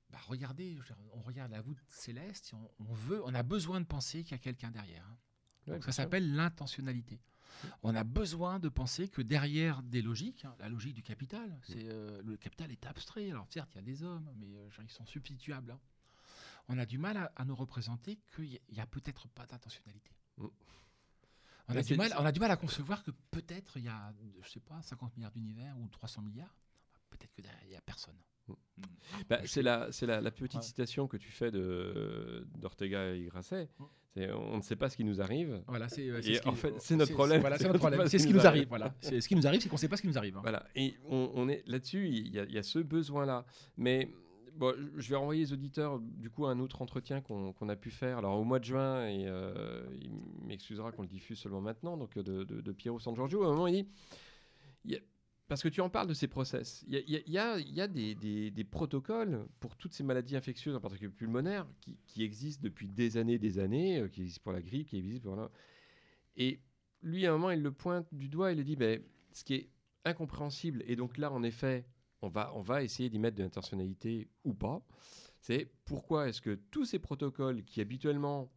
Bah, regardez, on regarde la voûte céleste, on, on veut, on a besoin de penser qu'il y a quelqu'un derrière. hein. Ouais, Donc bien ça s'appelle l'intentionnalité. On a besoin de penser que derrière des logiques, hein, la logique du capital, c'est euh, le capital est abstrait. Alors certes, il y a des hommes, mais euh, ils sont substituables. hein. On a du mal à, à nous représenter qu'il n'y a, peut-être pas d'intentionnalité. Mm. On, a du mal, on a du mal à concevoir que peut-être il y a, je sais pas, 50 milliards d'univers ou 300 milliards. Peut-être que derrière, il n'y a personne. Bah, c'est la, c'est la, la petite Ouais. citation que tu fais de d'Ortega y Gasset. Mm. C'est on ne sait pas ce qui nous arrive. Voilà, c'est Et c'est ce qui- en fait, c'est notre problème. Voilà, C'est notre problème. ce C'est qui ce qui nous arrive. Voilà, c'est ce qui nous arrive, c'est qu'on ne sait pas ce qui nous arrive. hein. Voilà, et on, on est là-dessus, il y, a- il y a ce besoin-là. Mais bon, je vais renvoyer les auditeurs du coup à un autre entretien qu'on qu'on a pu faire. Alors au mois de juin, et euh, il m'excusera qu'on le diffuse seulement maintenant, donc de, de, de Piero San Giorgio, à un moment il dit, il y a- parce que tu en parles de ces process, il y a, des, protocoles pour toutes ces maladies infectieuses, en particulier pulmonaires, qui, existent depuis des années, des années, euh, qui existent pour la grippe, qui existent pour la... Et lui, à un moment, il le pointe du doigt, il le dit, ben, ce qui est incompréhensible, et donc là, en effet, on va essayer d'y mettre de l'intentionnalité ou pas, c'est pourquoi est-ce que tous ces protocoles qui habituellement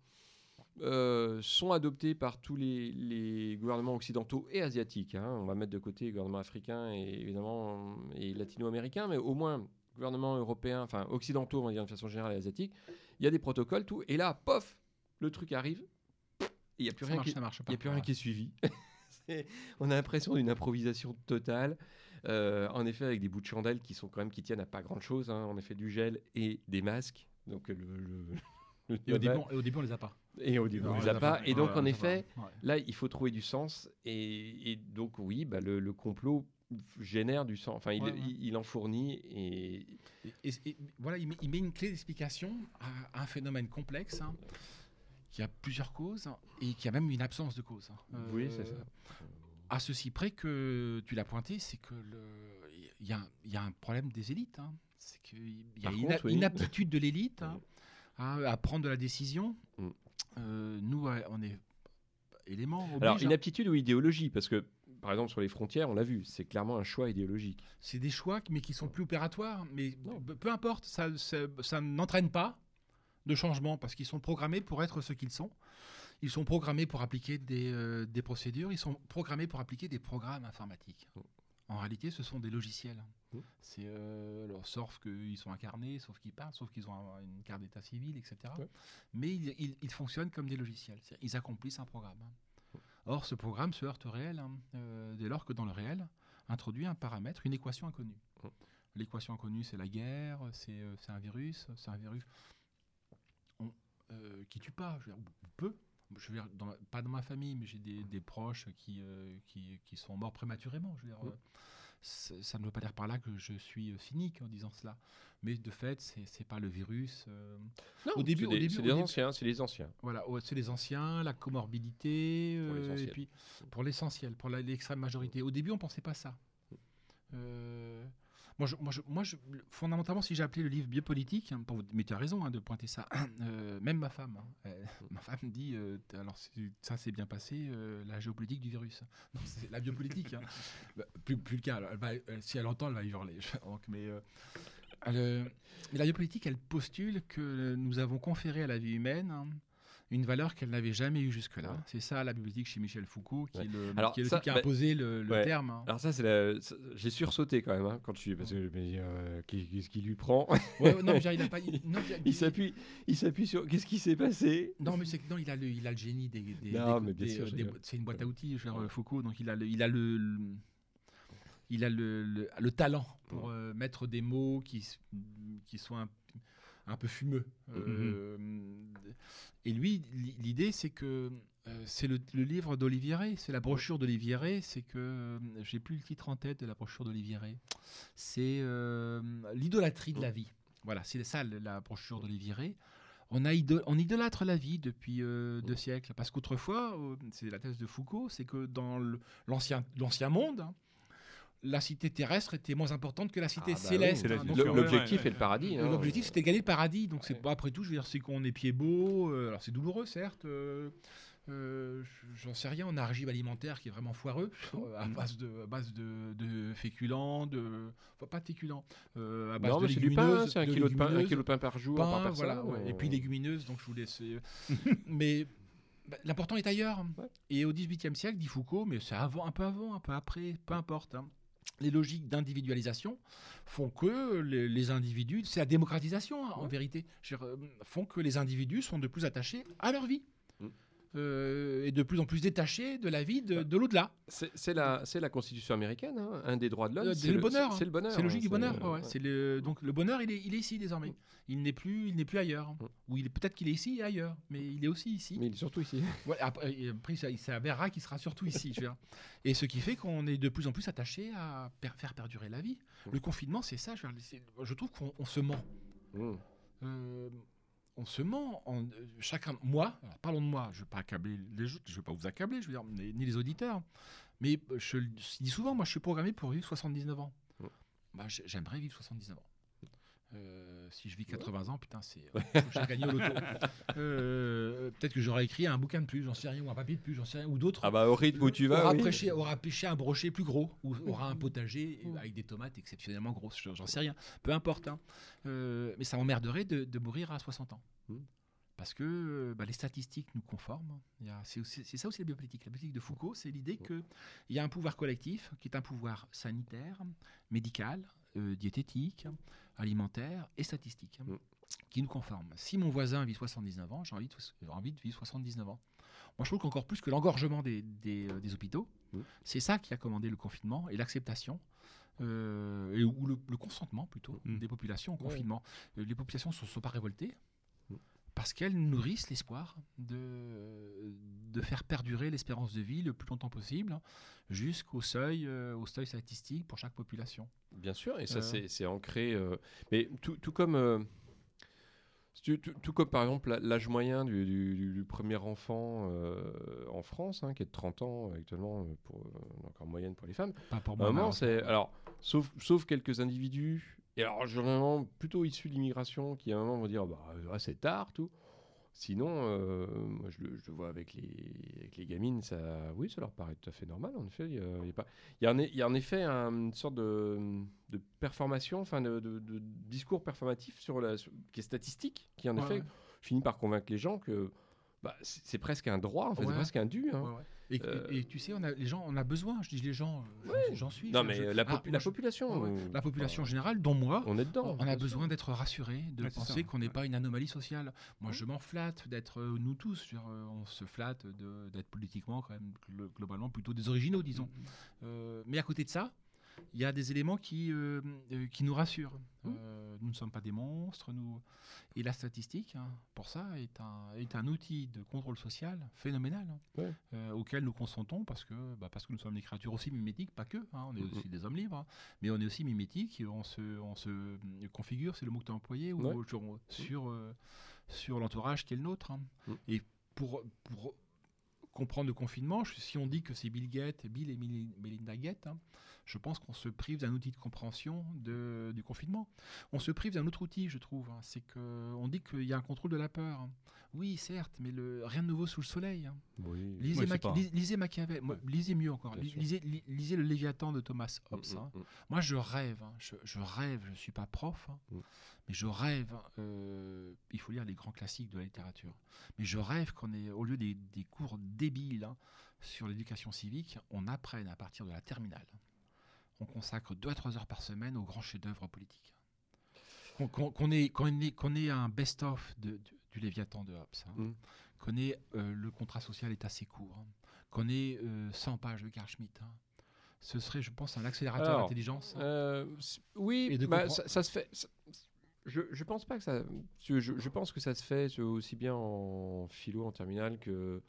euh, sont adoptés par tous les, les gouvernements occidentaux et asiatiques, hein, on va mettre de côté les gouvernements africains et évidemment et latino-américains, mais au moins gouvernements européens, enfin occidentaux, on va dire de façon générale et asiatiques, il y a des protocoles, tout, et là, pof, le truc arrive, et il n'y a plus Ça rien marche, qui, ça marche pas. n'y a plus rien qui est suivi. On a l'impression d'une improvisation totale. Euh, en effet, avec des bouts de chandelle qui sont quand même qui tiennent à pas grand chose. En effet, du gel et des masques. Donc le, le- Et au, début, on, et au début, on les a pas. et au début, on les les a pas. Et donc Ouais, en effet. Ouais. là, il faut trouver du sens. Et, et donc oui, bah, le, le complot génère du sens. Enfin, il, Ouais, ouais. il- il en fournit. Et voilà, il met, il met une clé d'explication à, un phénomène complexe hein, qui a plusieurs causes et qui a même une absence de cause. hein. oui, Euh, c'est ça. À ceci près que tu l'as pointé, c'est que il y, y a un problème des élites. hein. C'est qu'il y a une oui. inaptitude de l'élite hein, à, à prendre de la décision. Mm. Euh, nous, on est élément oblige. Alors, hein. inaptitude ou idéologie Parce que, par exemple, sur les frontières, on l'a vu, c'est clairement un choix idéologique. C'est des choix, mais qui sont plus opératoires. Mais Non. peu- peu importe, ça, ça, ça n'entraîne pas de changement parce qu'ils sont programmés pour être ce qu'ils sont. Ils sont programmés pour appliquer des, euh, des procédures. Ils sont programmés pour appliquer des programmes informatiques. En réalité, ce sont des logiciels. Mm. C'est euh, alors, sauf qu'ils sont incarnés, sauf qu'ils parlent, sauf qu'ils ont un- une carte d'état civil, etc. Ouais. Mais ils, ils- ils fonctionnent comme des logiciels. Ils accomplissent un programme. Mm. Or, ce programme se heurte au réel hein, euh, dès lors que dans le réel introduit un paramètre, une équation inconnue. L'équation inconnue, c'est la guerre, c'est euh, c'est un virus, c'est un virus on- qui tue pas, je veux dire, peu. Je veux dire, dans ma- pas dans ma famille, mais j'ai des, des proches qui, euh, qui, qui sont morts prématurément. Je veux dire, Mm. euh, ça ne veut pas dire par là que je suis euh, cynique en disant cela. Mais de fait, c'est c'est pas le virus. euh, Non, Au début- c'est début- anciens, c'est les anciens. voilà, c'est les anciens, la comorbidité, Pour euh, l'essentiel. et puis pour l'essentiel, pour la- l'extrême majorité. Au début, on pensait pas ça. Euh, moi, je, moi, je- moi, je- fondamentalement, si j'ai appelé le livre biopolitique, hein, pour vous- mais tu as raison hein, de pointer ça. Euh, même ma femme, hein, ma femme dit, euh, alors ça s'est bien passé, euh, la géopolitique du virus. Non, c'est la biopolitique. Bah, plus, plus le cas. alors, elle va- elle- si elle entend, elle va hurler. Donc, mais elle, mais la biopolitique, elle postule que nous avons conféré à la vie humaine une valeur qu'elle n'avait jamais eue jusque-là. Ouais. C'est ça la biopolitique chez Michel Foucault, qui Ouais. est le, Alors, qui est le ça, type qui a bah, imposé le, le ouais. terme. hein. Alors ça, c'est la... j'ai sursauté quand même hein, quand je suis parce que dis euh, qu'est- qu'est-ce qui lui prend non, mais il a pas. il- non, s'appuie, il s'appuie sur qu'est-ce qui s'est passé Non, mais c'est que non, il a le, il a le génie des. des- Non, des- mais bien des- des- rigole. c'est une boîte à outils, veux dire, Foucault, donc il a le, il a le, le- il a le, le- le talent pour euh, mettre des mots qui, qui sont un, peu fumeux. Euh, Et lui, li- l'idée, c'est que euh, c'est le, le livre d'Olivier c'est la brochure d'Olivier c'est que euh, j'ai plus le titre en tête de la brochure d'Olivier. C'est l'idolâtrie de la vie. Voilà, c'est ça la brochure d'Olivier. On, a on idolâtre la vie depuis euh, deux siècles. Parce qu'autrefois, euh, c'est la thèse de Foucault, c'est que dans l'ancien monde, hein, la cité terrestre était moins importante que la cité Ah bah céleste. hein. euh, L'objectif ouais, est le paradis. hein. L'objectif, c'était gagner le paradis. Donc, c'est Ouais. pas après tout, je veux dire, c'est qu'on est pied beau. euh, alors, c'est douloureux, certes. euh, euh, J'en sais rien. On a un régime alimentaire qui est vraiment foireux, euh, à base de, à base de, de féculents, de, enfin, pas de féculents, à base Non, de mais c'est du pain, c'est un kilo de pain, un kilo de pain par jour pain, par personne. voilà, ouais, et puis légumineuses. Donc, je vous laisse. mais bah, l'important est ailleurs. Et au XVIIIe siècle, dit Foucault, mais c'est avant, un peu avant, un peu après, peu importe. hein, Les logiques d'individualisation font que les, les individus, c'est la démocratisation hein, en vérité, dire, euh, font que les individus sont de plus attachés à leur vie. Mm. Euh, est de plus en plus détaché de la vie de, de l'au-delà. C'est la, la Constitution américaine, hein, un des droits de l'homme. Euh, c'est le bonheur, C'est le bonheur. C'est logique hein, du bonheur. ouais. C'est le, donc le bonheur, il est, il est ici désormais. Mm. Il n'est plus, il n'est plus ailleurs. Mm. Ou il est peut-être qu'il est ici et ailleurs, mais il est aussi ici. Mais il est surtout ici. Ouais, après, après, ça, il s'avérera qu'il sera surtout ici. je veux dire. Et ce qui fait qu'on est de plus en plus attaché à per- faire perdurer la vie. Mm. Le confinement, c'est ça. Je, dire, trouve qu'on on se ment. Mmh. Euh, on se ment. en- euh, chacun, moi, alors parlons de moi. Je ne vais pas accabler les autres. Je vais pas vous accabler. Je veux dire, ni, ni les auditeurs. Mais euh, je le dis souvent. Moi, je suis programmé pour vivre 79 ans. Bah, j'ai- J'aimerais vivre 79 ans. Euh, si je vis 80 ans, putain, c'est. euh, J'ai gagné au loto. Euh, Peut-être que j'aurais écrit un bouquin de plus, j'en sais rien, ou un papier de plus, j'en sais rien, ou d'autres. Ah bah au rythme où tu vas. aura, oui. pêché, aura pêché un brochet plus gros, ou aura un potager avec des tomates exceptionnellement grosses, j'en sais rien. Peu importe. hein. Euh, mais ça m'emmerderait de, de mourir à 60 ans. Mm. Parce que euh, bah, les statistiques nous conforment. C'est ça aussi la biopolitique. La biopolitique de Foucault, c'est l'idée qu'il y a un pouvoir collectif qui est un pouvoir sanitaire, médical, euh, diététique, alimentaire et statistique Mm. qui nous conforme. Si mon voisin vit 79 ans, j'ai envie, de- j'ai envie de vivre 79 ans. Moi, je trouve qu'encore plus que l'engorgement des, des, euh, des hôpitaux, Mm. c'est ça qui a commandé le confinement et l'acceptation. euh, et, ou le, le consentement plutôt Mm. des populations au confinement. Euh, les populations ne se sont pas révoltées. Parce qu'elles nourrissent l'espoir de, de faire perdurer l'espérance de vie le plus longtemps possible jusqu'au seuil, euh, au seuil statistique pour chaque population. Bien sûr, et ça Euh. c'est- ancré. euh, mais tout, tout comme. tout, tout comme par exemple l'âge moyen du, du- du- du premier enfant euh, en France, hein, qui est de 30 ans actuellement, pour, euh, encore moyenne pour les femmes. Pas pour moi. c'est. Alors, sauf, sauf quelques individus, et alors généralement plutôt issus de l'immigration, qui à un moment vont dire bah, ah, c'est tard, tout. Sinon, euh, moi je le, je le vois avec les, avec les gamines, ça, oui, ça leur paraît tout à fait normal. En effet, il y a, il y a pas, il y a en, il y a en effet un- une sorte de, de performation, enfin de, de- de discours performatif sur la, sur- qui est statistique, qui en Ouais, effet ouais. finit par convaincre les gens que bah, c'est c'est presque un droit, en fait, Ouais. c'est presque un dû. hein. Et, Euh, et- et tu sais, on a, les gens, on a besoin, je dis les gens, euh, j'en- suis. Non, mais je- la, Ah, la population, ouais, ouais. la population générale, dont moi, on est dedans. on a besoin d'être rassuré, de Ouais, penser qu'on n'est pas une anomalie sociale. Moi, je m'en flatte d'être euh, nous tous. euh, on se flatte d'être politiquement, quand même, glo- globalement, plutôt des originaux, disons. Euh, mais à côté de ça, il y a des éléments qui, euh, euh, qui nous rassurent. Mmh. Euh, nous ne sommes pas des monstres. Nous... Et la statistique, hein, pour ça, est un, est un outil de contrôle social phénoménal hein, Ouais. euh, auquel nous consentons parce que, bah, parce que nous sommes des créatures aussi mimétiques, pas que. hein, on est Mhm. aussi des hommes libres, hein, mais on est aussi mimétiques. et On se, on se configure, c'est le mot que tu as employé, ou Ouais. sur, sur, sur l'entourage qui est le nôtre. Et pour, pour comprendre le confinement, je- si on dit que c'est Bill Gates, Bill et Meli- Melinda Gates, hein, je pense qu'on se prive d'un outil de compréhension de- du confinement. On se prive d'un autre outil, je trouve. hein, c'est que on dit qu'il y a un contrôle de la peur. hein. Oui, certes, mais le, rien de nouveau sous le soleil. hein. Oui. Lisez, lis- lisez Machiavel, lisez mieux encore. Lis-. Lisez, li- lisez le Léviathan de Thomas Hobbes. Mm, mm, mm. Moi, je rêve, je, je rêve, je ne suis pas prof. mais je rêve, euh, il faut lire les grands classiques de la littérature, mais je rêve qu'on ait, au lieu des, des cours débiles hein, sur l'éducation civique, on apprenne à partir de la terminale. On consacre 2 à 3 heures par semaine aux grands chefs-d'œuvre politiques. Qu'on ait, qu'on ait, un best-of de- du, Léviathan de Hobbes, hein. Mm. qu'on ait euh, le contrat social est assez court, hein. qu'on ait euh, 100 pages de Carl Schmitt. Ce serait, je pense, un accélérateur d'intelligence. Euh, oui, Et de bah, ça, ça se fait. ça- je, je pense pas que ça. Je, pense que ça se fait aussi bien en philo en terminale que,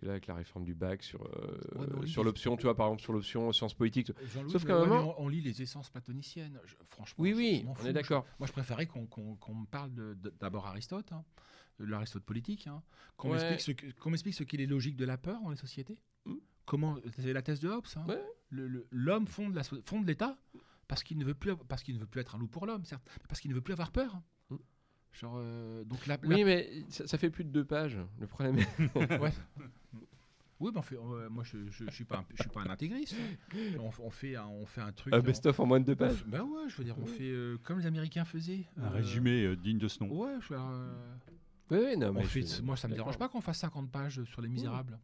que là avec la réforme du bac sur euh, Ouais, sur l'option, tu vois par exemple sur l'option sciences politiques. Sauf qu'à ouais, on, on lit les essences platoniciennes. Franchement, Oui, oui, on est d'accord. Moi, je préférais qu'on qu'on- qu'on me parle d'abord Aristote, hein, de l'Aristote politique, hein, qu'on Ouais. m'explique ce que- qu'on m'explique ce qu'est les logiques de la peur dans les sociétés. Hmm. Comment C'est la thèse de Hobbes. hein. L'homme fonde l'État parce qu'il ne veut plus parce qu'il ne veut plus être un loup pour l'homme, certes, mais parce qu'il ne veut plus avoir peur. Genre euh, donc la, la- Oui, mais ça, ça fait plus de deux pages. Le problème. est- Ouais. Oui, ben on fait, euh, moi je, je, je suis pas un, je suis pas un intégriste. On, on fait un, on fait un truc. Un best-of en moins de deux pages. bah ouais, je veux dire, on fait euh, comme les Américains faisaient. Un euh, résumé euh, digne de ce nom. Ouais, je veux dire, euh, Oui, non, on mais fait, je- moi ça me d'accord. dérange pas qu'on fasse 50 pages sur les Misérables.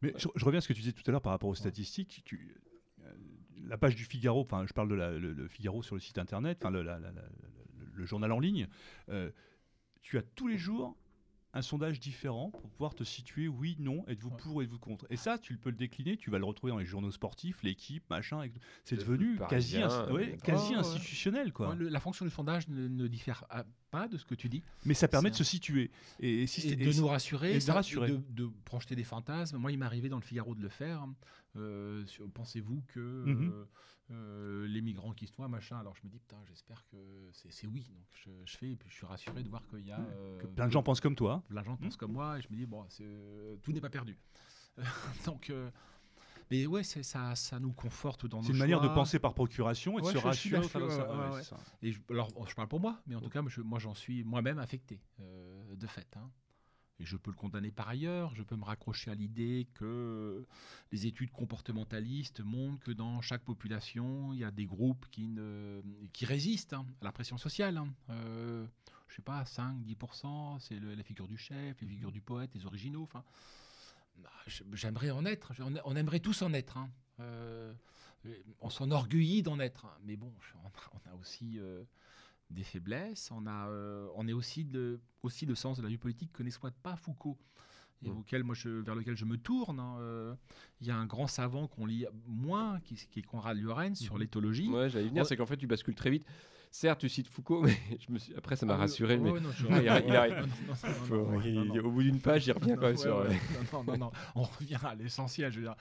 Mais je, je reviens à ce que tu disais tout à l'heure par rapport aux statistiques. Tu- la page du Figaro, enfin, je parle de la, le, le Figaro sur le site internet, enfin, le, la- la- la- le- le journal en ligne. euh, tu as tous les jours un sondage différent pour pouvoir te situer oui, non, êtes-vous Ouais. pour, êtes-vous contre. Et ça, tu peux le décliner, tu vas le retrouver dans les journaux sportifs, l'équipe, machin. et- C'est devenu quasi, ins- ouais, institutionnel, quoi. Ouais, le- la fonction du sondage ne, ne diffère pas de ce que tu dis. Mais ça permet de se situer. Et, si et c'est- de nous rassurer, et de rassurer. de, de projeter des fantasmes. Moi, il m'est arrivé dans le Figaro de le faire. Euh, sur- Pensez-vous que Mhm. euh, euh, les migrants qui se noient, machin Alors je me dis, putain, j'espère que c'est oui. Donc je, je fais, et puis je suis rassuré de voir qu'il y a. euh, que plein de gens pensent comme toi. plein de gens pensent comme moi, et je me dis, bon, c'est- euh, tout n'est pas perdu. donc. Mais ouais, c'est- ça, ça nous conforte dans nos C'est une manière de penser par procuration et de se rassurer. ouais, ça. Et je, alors, bon, je parle pour moi, mais en tout cas, moi, je- moi, j'en suis moi-même affecté, euh, de fait. hein. Et je peux le condamner par ailleurs. Je peux me raccrocher à l'idée que les études comportementalistes montrent que dans chaque population, il y a des groupes qui, ne, qui résistent hein, à la pression sociale. hein. Euh, je sais pas, 5-10%, c'est la figure du chef, les figures du poète, les originaux. Enfin, j'aimerais en être. On, aimerait tous en être. hein. Euh, on s'enorgueillit d'en être. hein. Mais bon, on a, aussi euh, des faiblesses. On, a, euh, on est aussi, de, aussi le sens de la vie politique que n'exploite pas Foucault. Et Mm. auquel moi je, vers lequel je me tourne. hein. Euh, Il y a un grand savant qu'on lit moins, qui, qui est Conrad Lorenz, sur Mhm. l'éthologie. Ouais, j'allais venir, c'est qu'en fait, tu bascules très vite. Certes, tu cites Foucault, mais je me suis... après, ça m'a Ah rassuré. mais non, je- il a- il a- non, non, non, non, faut- non, il- non, non. au bout d'une page, il revient quand même Ouais, sur. ouais. euh, Non, non, non, non, on revient à l'essentiel. Je veux dire.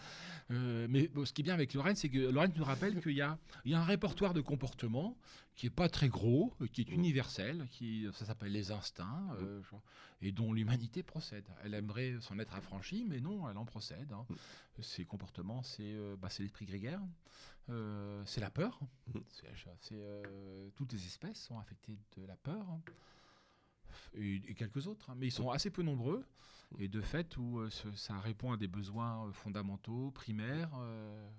Euh, mais bon, ce qui est bien avec Lorraine, c'est que Lorraine nous rappelle qu'il y a, il y a un répertoire de comportements qui est pas très gros, qui est Mm. universel, qui ça s'appelle les instincts, euh, genre, et dont l'humanité procède. Elle aimerait s'en être affranchie, mais non, elle en procède. hein. Mm. Ces comportements, c'est euh, bah, c'est l'esprit grégaire, euh, c'est la peur. Mm. C'est- c'est, euh, toutes les espèces sont affectées de la peur. hein. Et, et quelques autres, hein, mais ils sont assez peu nombreux. Et de fait, où euh, ce- ça répond à des besoins euh, fondamentaux, primaires, euh,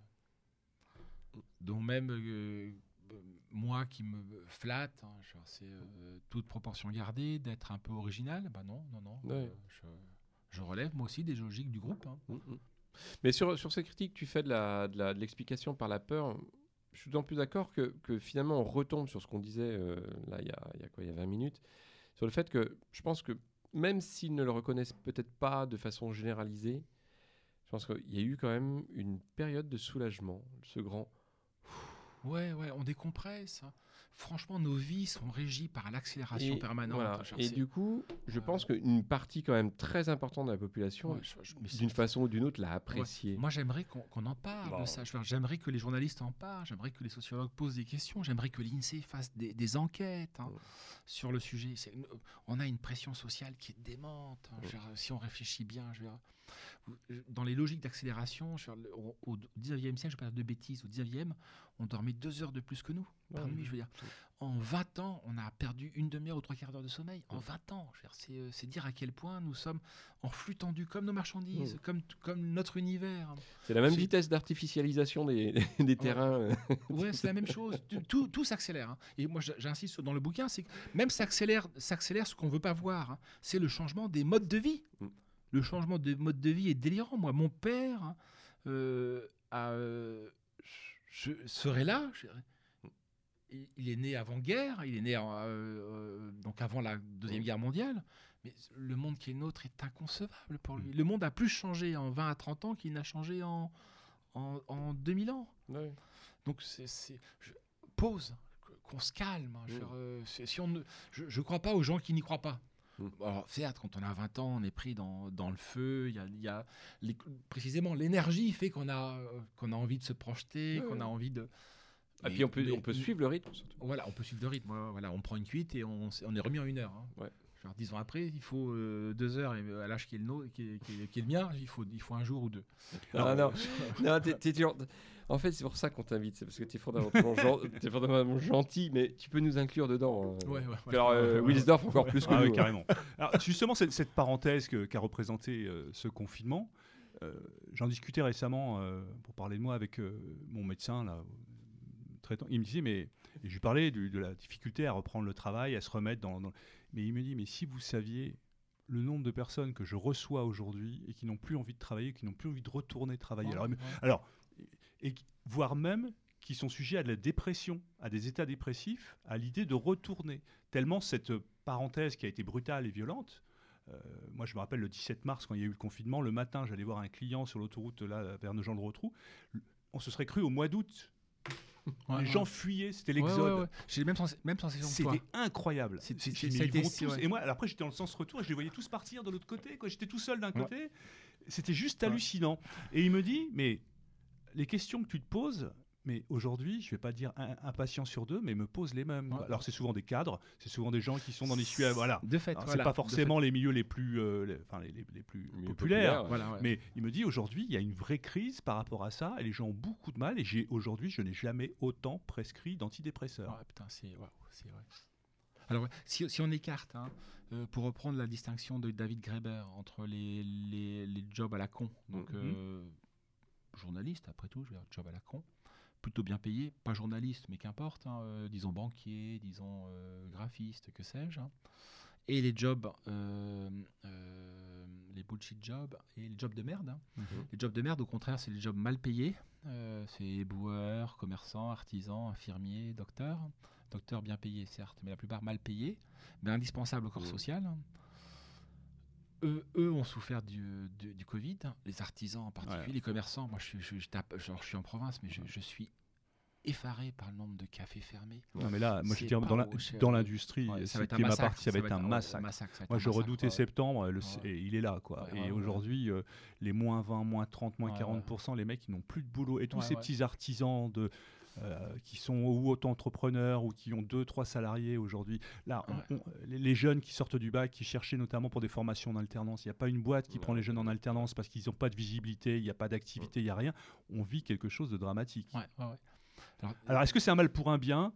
dont même euh, euh, moi qui me flatte, hein, c'est euh, toute proportion gardée, d'être un peu original. Bah non, non, non. Ouais. euh, je, je relève moi aussi des logiques du groupe. hein. Mais sur, sur ces critiques, tu fais de l'explication par la peur. Je suis d'autant plus d'accord que, que finalement, on retombe sur ce qu'on disait euh, là, il y a, y a quoi, il y a 20 minutes, sur le fait que je pense que même s'ils ne le reconnaissent peut-être pas de façon généralisée, je pense qu'il y a eu quand même une période de soulagement, ce grand. Ouais, ouais, on décompresse. hein. Franchement, nos vies sont régies par l'accélération permanente. voilà. Et c'est- du coup, je Euh, pense qu'une partie quand même très importante de la population, Ouais, d'une façon ou d'une autre, l'a apprécié. Moi, j'aimerais qu'on en parle Bon. de ça. J'aimerais que les journalistes en parlent. J'aimerais que les sociologues posent des questions. J'aimerais que l'INSEE fasse des, des enquêtes hein, sur le sujet. On a une pression sociale qui est démente. hein. Dire, si on réfléchit bien, je veux dire, dans les logiques d'accélération, au, au 19e siècle, je parle de bêtises, au 19e, on dormait deux heures de plus que nous par Ouais. nuit. Je veux dire, en 20 ans, on a perdu une demi-heure ou trois quarts d'heure de sommeil. En 20 ans, c'est, euh, c'est dire à quel point nous sommes en flux tendu, comme nos marchandises, Mm. comme, comme notre univers. C'est la même vitesse d'artificialisation des, des terrains. Ouais, c'est la même chose. Tout- s'accélère. hein. Et moi, j'insiste dans le bouquin, c'est que même s'accélère, s'accélère ce qu'on veut pas voir. hein. C'est le changement des modes de vie. Mm. Le changement de mode de vie est délirant. Moi, mon père hein, euh, a, euh, je je serais là. je. Il- est né avant-guerre, il est né en, euh, donc avant la Deuxième Mm. Guerre mondiale. Mais le monde qui est nôtre est inconcevable pour lui. Le monde a plus changé en 20 à 30 ans qu'il n'a changé en, en, en 2000 ans. Donc, c'est, je- pause, qu'on se calme. hein, je, Mm. euh, si on ne, je ne crois pas aux gens qui n'y croient pas. Mm. Alors, certes, quand on a 20 ans, on est pris dans, dans le feu. Il y a, il y a les- précisément l'énergie fait qu'on a, euh, qu'on a envie de se projeter, qu'on a envie de. Et Mais- puis on peut, mais- on peut suivre le rythme surtout. Voilà, on peut suivre le rythme. Voilà, on prend une cuite et on, est remis en une heure. hein. Ouais. Genre, dix ans après, il faut euh, deux heures et à l'âge qui est le nôtre, qui est, qui est- qui est le mien, il faut, il faut un jour ou deux. Ah, non, non, t'es- t'es toujours- En fait, c'est pour ça qu'on t'invite, c'est parce que tu es fondamentalement, gen- t'es fondamentalement gentil, mais tu peux nous inclure dedans. euh. Ouais, ouais, Alors, euh, ouais. Wilsdorf encore plus que Ah nous. oui, hein. carrément. Alors, justement, cette, cette parenthèse que- qu'a représenté euh, ce confinement, euh, j'en discutais récemment, euh, pour parler de moi, avec euh, mon médecin, là, euh, traitant. Il me disait, mais et je lui parlais du- de, la difficulté à reprendre le travail, à se remettre dans, dans- Mais il me dit, mais si vous saviez le nombre de personnes que je reçois aujourd'hui et qui n'ont plus envie de travailler, qui n'ont plus envie de retourner travailler. Alors, Ouais. et, voire même qui sont sujets à de la dépression, à des états dépressifs, à l'idée de retourner. Tellement cette parenthèse qui a été brutale et violente euh, moi, je me rappelle le 17 mars, quand il y a eu le confinement, le matin, j'allais voir un client sur l'autoroute là, vers Nogent-le-Rotrou. On se serait cru au mois d'août. Ouais, les ouais. gens fuyaient, c'était Ouais, ouais, l'exode. ouais. J'ai même, sens- même sensation que toi. C'était incroyable. Ça a été- vont c'est- tous- ouais. Et moi, alors après, j'étais dans le sens retour et je les voyais tous partir de l'autre côté. J'étais tout seul d'un Ouais. côté. C'était juste Ouais. hallucinant. Et il me dit, mais les questions que tu te poses, mais aujourd'hui, je vais pas dire un, un patient sur deux, mais me pose les mêmes. Ouais. Alors c'est souvent des cadres, c'est souvent des gens qui sont dans les sujets. Voilà. De fait, voilà, c'est pas forcément les milieux les plus, euh, les, enfin, les, les- les plus populaires. populaires, fait. Voilà, ouais. Mais il me dit aujourd'hui, il y a une vraie crise par rapport à ça et les gens ont beaucoup de mal. Et j'ai aujourd'hui, je n'ai jamais autant prescrit d'antidépresseurs. Ouais, putain, c'est vrai. Alors, si, si on écarte, hein, euh, pour reprendre la distinction de David Graeber entre les, les, les jobs à la con, donc Mhm. euh, journaliste après tout, je veux dire, job à la con, plutôt bien payé, pas journaliste, mais qu'importe, hein, euh, disons banquier, disons euh, graphiste, que sais-je, hein, et les jobs, euh, les bullshit jobs et les jobs de merde. hein. Mhm. Les jobs de merde, au contraire, c'est les jobs mal payés. C'est éboueurs, commerçants, artisans, infirmiers, docteurs. Docteurs bien payés, certes, mais la plupart mal payés, mais indispensables au corps Mhm. social. Eux, eux ont souffert du, du, du Covid, les artisans en particulier, Ouais. les commerçants. Moi, je, suis- je, je tape- genre, je suis en province, mais je, je suis effaré par le nombre de cafés fermés. Non, mais là, moi, je dire, dans la- l'industrie, Ouais, c'est va ma massacre, partie, ça va être un massacre. ça être Moi, un je massacre, redoutais septembre, le- Ouais. et il est là, quoi. Ouais, et aujourd'hui, euh, les moins 20, moins 30, moins Ouais, 40%, les mecs, ils n'ont plus de boulot. Et tous ces petits artisans de, euh, qui sont ou auto-entrepreneurs ou qui ont deux, trois salariés aujourd'hui, là, on- Ouais. on- les, jeunes qui sortent du bac, qui cherchaient notamment pour des formations en alternance, il n'y a pas une boîte qui Ouais. prend les jeunes en alternance parce qu'ils n'ont pas de visibilité, il n'y a pas d'activité, il n'y a rien. On vit quelque chose de dramatique. Ouais, ouais, ouais. Alors, Alors, est-ce que c'est un mal pour un bien?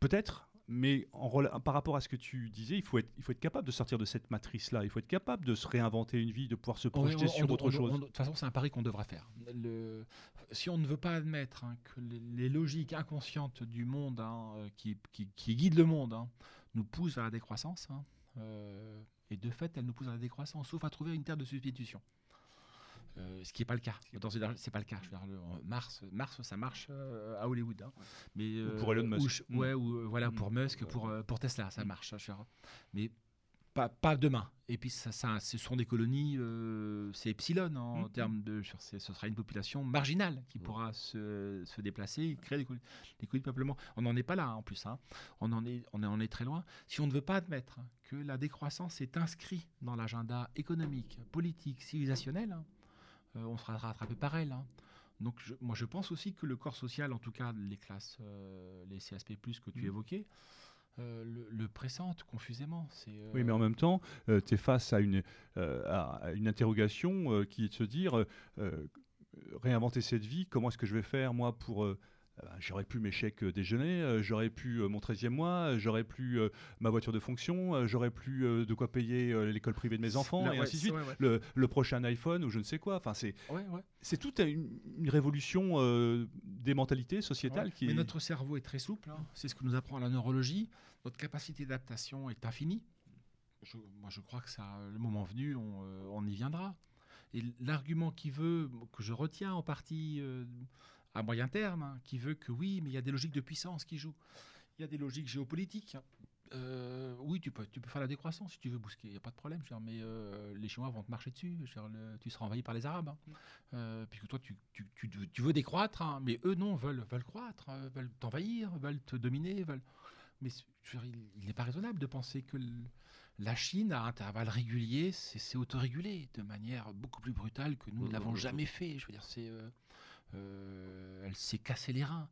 Peut-être, mais en par rapport à ce que tu disais, il faut être, il faut être capable de sortir de cette matrice-là. Il faut être capable de se réinventer une vie, de pouvoir se projeter on- sur on- autre chose. De toute façon, c'est un pari qu'on devra faire. Le- si on ne veut pas admettre hein, que les, les logiques inconscientes du monde hein, euh, qui, qui- qui guident le monde hein, nous poussent vers la décroissance, euh, et de fait, elles nous poussent vers la décroissance, sauf à trouver une terre de substitution. Euh, ce qui n'est pas le cas. Dans ce c'est pas le cas. Je veux dire, le- en Mars, Mars, ça marche euh, à Hollywood. hein. Mais, euh, pour Elon Musk. ou je- Mm. ouais, ou voilà, Mm. pour Musk, pour, pour Tesla, ça marche. je veux dire. Mais pas, pas demain. Et puis, ça, ça, ce sont des colonies, euh, c'est epsilon en Mhm. termes de. Ce sera une population marginale qui Mhm. pourra se, se déplacer, et créer des colonies, des colonies de peuplement. On n'en est pas là, hein, en plus. hein. On, en est, on en est très loin. Si on ne veut pas admettre que la décroissance est inscrite dans l'agenda économique, politique, civilisationnel, hein, euh, on sera rattrapé par elle. Donc, je- moi, je pense aussi que le corps social, en tout cas les classes, euh, les CSP, que tu Mhm. évoquais, euh, le, le confusément. Euh, Oui, mais en même temps, tu es face à une, euh, à une interrogation euh, qui est de se dire euh, euh, réinventer cette vie, comment est-ce que je vais faire, moi, pour. Euh, euh, j'aurais pu mes chèques euh, déjeuner, euh, j'aurais pu euh, mon 13e mois, j'aurais pu ma voiture de fonction, j'aurais pu de quoi payer l'école privée de mes enfants, là, et ouais, ainsi de suite. ouais, ouais. Le, le prochain iPhone ou je ne sais quoi. Enfin, c'est Ouais, ouais. c'est toute une, une révolution euh, des mentalités sociétales Ouais. qui Mais est- notre cerveau est très souple. hein. C'est ce que nous apprend la neurologie. Notre capacité d'adaptation est infinie. Je- moi, je crois que ça, le moment venu, on, euh, on y viendra. Et l'argument qui veut, que je retiens en partie euh, à moyen terme, hein, qui veut que oui, mais il y a des logiques de puissance qui jouent. Il y a des logiques géopolitiques. Euh, oui, tu peux, tu peux faire la décroissance si tu veux bousquer, il n'y a pas de problème. je veux dire, mais euh, les Chinois vont te marcher dessus. je veux dire, le- tu seras envahi par les Arabes. hein. Euh, puisque toi, tu, tu- tu- tu veux décroître, hein, mais eux, non, veulent, veulent croître, veulent t'envahir, veulent te dominer. Veulent... Mais c- je veux dire, il, n'est pas raisonnable de penser que le- la Chine, à intervalles réguliers, c'est c'est autorégulé de manière beaucoup plus brutale que nous ne Mhm, l'avons mhm. jamais fait. Je veux dire, c'est, elle s'est cassé les reins.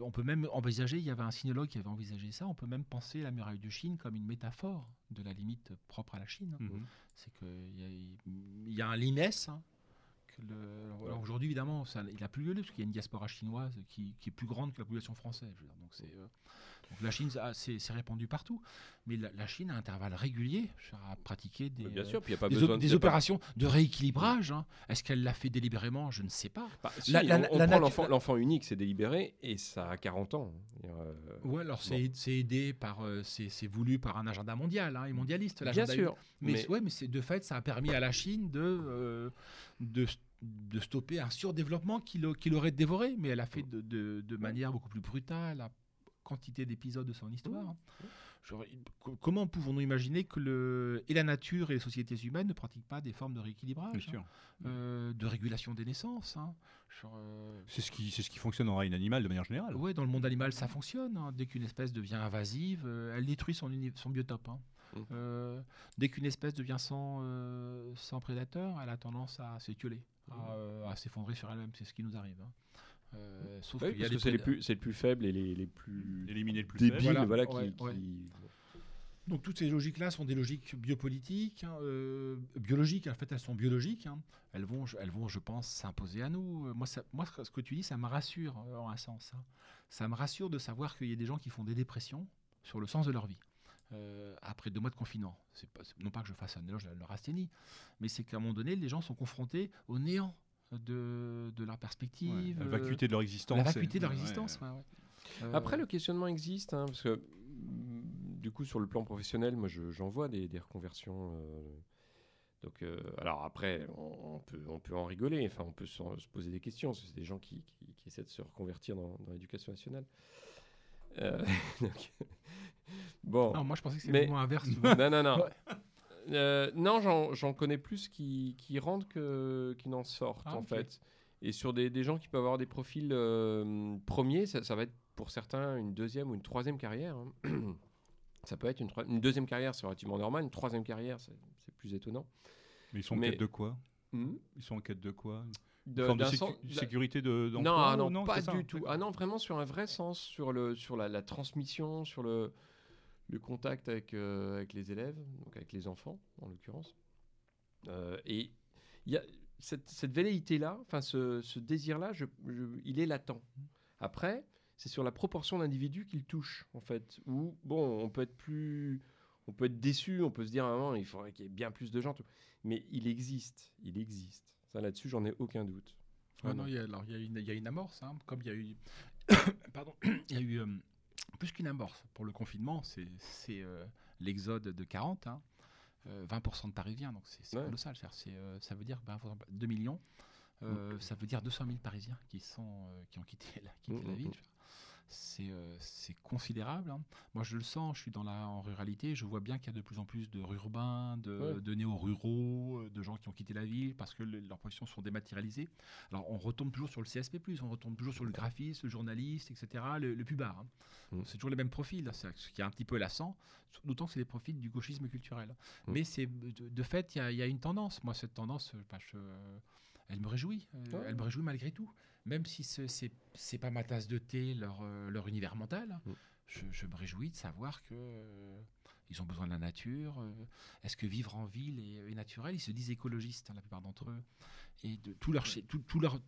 On peut même envisager, il y avait un sinologue qui avait envisagé ça, on peut même penser la muraille de Chine comme une métaphore de la limite propre à la Chine. Mhm. C'est qu'il y, y a un limès. hein, que le- alors Aujourd'hui, évidemment, ça, il n'a plus lieu parce qu'il y a une diaspora chinoise qui, qui est plus grande que la population française. je veux dire. Donc, c'est, euh, donc la Chine, ça, c'est répandu partout. Mais la, la Chine, à intervalles réguliers, a pratiqué des, Mais bien sûr, puis il n'y a pas des, besoin op- de des c'est pas- opérations de rééquilibrage. hein. Est-ce qu'elle l'a fait délibérément? Je ne sais pas. Bah, si, La- la- on, l'enfant, unique, c'est délibéré, et ça a 40 ans. Euh, Ouais, alors c'est c'est aidé par, euh, c'est voulu par un agenda mondial hein, et mondialiste. Bien sûr, Mais, mais- ouais, mais c'est de fait, ça a permis à la Chine de, euh, de, de stopper un surdéveloppement qui l'au- qui l'aurait dévoré, mais elle a fait de, de- de manière beaucoup plus brutale, quantité d'épisodes de son histoire. Genre, il- co- comment pouvons-nous imaginer que le, et la nature et les sociétés humaines ne pratiquent pas des formes de rééquilibrage, sûr. euh, de régulation des naissances hein. Euh, C'est ce qui, c'est ce qui fonctionne en règne animale de manière générale. Ouais, dans le monde animal, ça fonctionne. hein. Dès qu'une espèce devient invasive, euh, elle détruit son, son biotope. hein. Mm. Euh, dès qu'une espèce devient sans, sans prédateur, elle a tendance à s'étioler, Mm. à, euh, à s'effondrer sur elle-même. C'est ce qui nous arrive. Euh, sauf qu'il y a que c'est les plus, c'est le plus faible et les, les plus Éliminer le plus débiles, faible. voilà, Voilà, qui, ouais, qui- ouais. Donc toutes ces logiques-là sont des logiques biopolitiques, hein, euh, biologiques. En fait, elles sont biologiques. hein. Elles vont, je- elles vont, je pense, s'imposer à nous. Euh, Moi, ça- moi, ce que tu dis, ça me rassure euh, en un sens. hein. Ça me rassure de savoir qu'il y a des gens qui font des dépressions sur le sens de leur vie. euh, après deux mois de confinement. C'est pas, c'est- non pas que je fasse un éloge de leur asthénie, mais c'est qu'à un moment donné, les gens sont confrontés au néant de, de leur Ouais, perspective. la euh, vacuité de leur existence. la c'est- vacuité de leur ouais, existence. ouais. ouais, ouais. Euh, Après, le questionnement existe, hein, parce que mm, du coup, sur le plan professionnel, moi, je- j'en vois des, des reconversions. euh, donc, euh, alors après, on, on peut, on peut en rigoler, enfin, on peut se, se poser des questions. parce que C'est des gens qui, qui- qui essaient de se reconvertir dans, dans l'éducation nationale. Euh, donc, bon. non, moi, je pensais que c'était Mais- le moment inverse. non, non, non. Euh, non, j'en- j'en connais plus qui, qui rentrent que, qui n'en sortent, Ah, en fait. Et sur des, des gens qui peuvent avoir des profils euh, premiers, ça, ça va être pour certains une deuxième ou une troisième carrière. hein. ça peut être une, troi- une deuxième carrière, c'est relativement normal. Une troisième carrière, c'est c'est plus étonnant. Mais ils sont en Mais- quête de quoi? Hmm? Ils sont en quête de quoi? De- forme de d'un sécu- sens- sécurité de, non, d'emploi ah ou non, pas ça du tout. Ah non, vraiment sur un vrai sens, sur, le, sur la, la transmission, sur le, le contact avec, euh, avec les élèves, donc avec les enfants en l'occurrence. Euh, et il y a cette, cette velléité-là, enfin ce, ce désir-là, je- je- il est latent. Après, c'est sur la proportion d'individus qu'il touche, en fait. Où, bon, on peut être plus. On peut être déçu, on peut se dire à un moment, il faudrait qu'il y ait bien plus de gens. tout. Mais il existe, il existe. Ça, là-dessus, j'en ai aucun doute. Non, il y a, alors, il y a une, il y a une amorce, hein, comme il y a eu, pardon, il y a eu euh, plus qu'une amorce pour le confinement, c'est euh, l'exode de 40, hein, euh, 20% de Parisiens, donc c'est Ouais. colossal. euh, ça veut dire ben, 2 millions, euh, ça veut dire 200 000 Parisiens qui sont euh, qui ont quitté la, quitté Mm, la mm, ville. mm. C'est euh, c'est considérable. hein. Moi, je le sens. Je suis dans la en ruralité. Je vois bien qu'il y a de plus en plus de urbains, de, Ouais. de néo-ruraux, euh, de gens qui ont quitté la ville parce que le- leurs professions sont dématérialisées. Alors, on retombe toujours sur le CSP+, on retombe toujours sur le graphiste, le journaliste, etc., le, le pubard. hein. Mm. C'est toujours les mêmes profils, hein, ce qui est un petit peu lassant, d'autant que c'est les profils du gauchisme culturel. Mm. Mais c'est de, de fait, il y y, a une tendance. Moi, cette tendance, euh, bah, je- elle me réjouit. Ouais. Elle me réjouit malgré tout. Même si ce c'est pas ma tasse de thé, leur, euh, leur univers mental, Mm. je, je me réjouis de savoir que... euh, ils ont besoin de la nature. euh, Est-ce que vivre en ville est, est naturel? Ils se disent écologistes, hein, la plupart d'entre eux. Et de tout leur, tout, tout leur,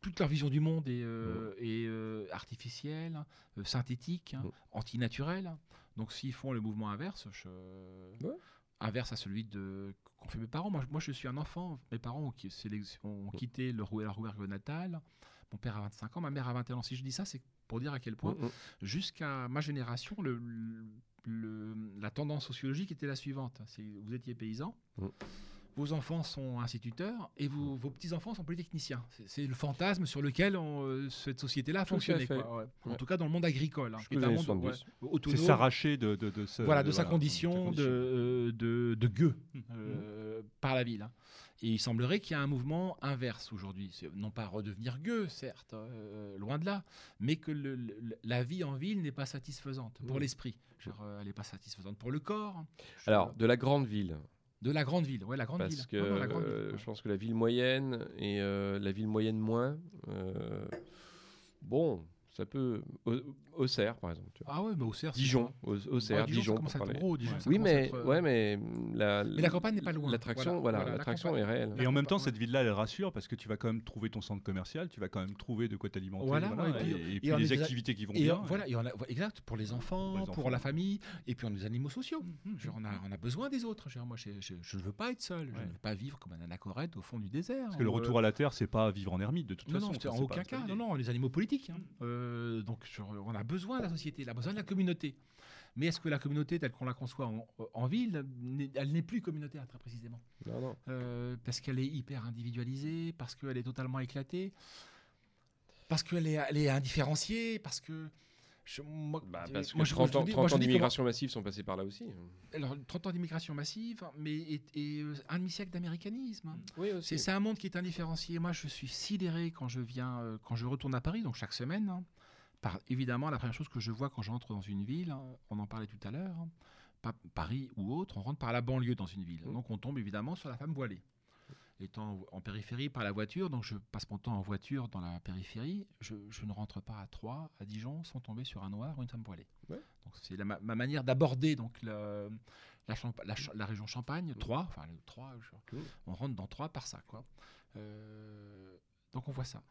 toute leur vision du monde est, euh, est, euh, artificielle, hein, synthétique, hein, Mm. antinaturelle. Donc s'ils font le mouvement inverse, je- inverse à celui de qu'ont fait mes parents. Moi, je- moi, je suis un enfant. Mes parents ont, quitté le Rou- la Rouergue natale. Mon père a 25 ans, ma mère a 21 ans. Si je dis ça, c'est pour dire à quel point Mm, mm. jusqu'à ma génération, le, le- la tendance sociologique était la suivante. Vous étiez paysan, Mm. Vos enfants sont instituteurs et vos, vos petits-enfants sont polytechniciens. C'est- le fantasme sur lequel on, euh, cette société-là quoi, ouais. En Ouais. tout cas, dans le monde agricole. hein, Jusqu'aux qui est un années monde 70. ouais, autonome. C'est s'arracher de, de, de ce- Voilà, de sa voilà, condition de euh, de, de gueux euh, par la ville. hein. Et il semblerait qu'il y a un mouvement inverse aujourd'hui. Non pas redevenir gueux, certes, euh, loin de là, mais que le- le- la vie en ville n'est pas satisfaisante pour Mm. l'esprit. Elle n'est pas satisfaisante pour le corps. Je- Alors, de la grande ville, de la grande ville, ouais, la grande ville. que Non, non, la grande ville, euh, ouais. je pense que la ville moyenne et euh, la ville moyenne moins, euh, bon, ça peut. Au- Auxerre, par exemple. tu vois. Ah ouais, mais Auxerre, Dijon, Auxerre, Ouais, Dijon, ça pour commence à être parler. gros. Dijon, Oui, mais, être, euh, ouais, mais la, Mais la campagne n'est pas loin. L'attraction, Voilà, voilà, voilà, la l'attraction est réelle. Et en même temps, cette ville-là, elle rassure parce que tu vas quand même trouver ton centre commercial, tu vas quand même trouver de quoi t'alimenter. Voilà, et puis- et, et puis et on les des- activités qui vont Et bien. euh, voilà, et on a- exact, pour les enfants, Pour pour, les enfants. la famille, et puis on a les animaux sociaux. Mhm. Dire, on, a, on a besoin des autres. Moi, je, je- je ne veux pas être seul. Je ne veux pas vivre comme un anachorète au fond du désert. Parce que le Euh, retour à la terre, c'est pas vivre en ermite de toute façon. non, en aucun cas. Non, non, les animaux politiques. hein. Euh, donc, on a besoin de la société, on a besoin de la communauté. Mais est-ce que la communauté, telle qu'on la conçoit en, en ville, elle n'est plus communautaire, très précisément Non, non. Euh, Parce qu'elle est hyper individualisée, parce qu'elle est totalement éclatée, parce qu'elle est, elle est indifférenciée, parce que Je- moi, Bah, euh, parce que moi, je- 30 je ans, dis- 30 moi, je ans dis d'immigration massive sont passés par là aussi. Alors, 30 ans d'immigration massive, mais et, et, euh, un demi-siècle d'américanisme. hein. Oui, C'est c'est un monde qui est indifférencié. Moi, je suis sidéré quand je viens, euh, quand je retourne à Paris, donc chaque semaine. hein. Par, évidemment, la première chose que je vois quand j'entre dans une ville, hein, on en parlait tout à l'heure, hein, pas Paris ou autre, on rentre par la banlieue dans une ville. Mm. Donc on tombe évidemment sur la femme voilée. Étant en périphérie par la voiture, donc je passe mon temps en voiture dans la périphérie, je, je ne rentre pas à Troyes, à Dijon, sans tomber sur un noir ou une femme voilée. Ouais. Donc c'est ma, ma manière d'aborder donc le- la, région Champagne, Mm. Troyes, enfin Troyes, je- Mm. on rentre dans Troyes par ça, quoi. Euh, donc on voit ça.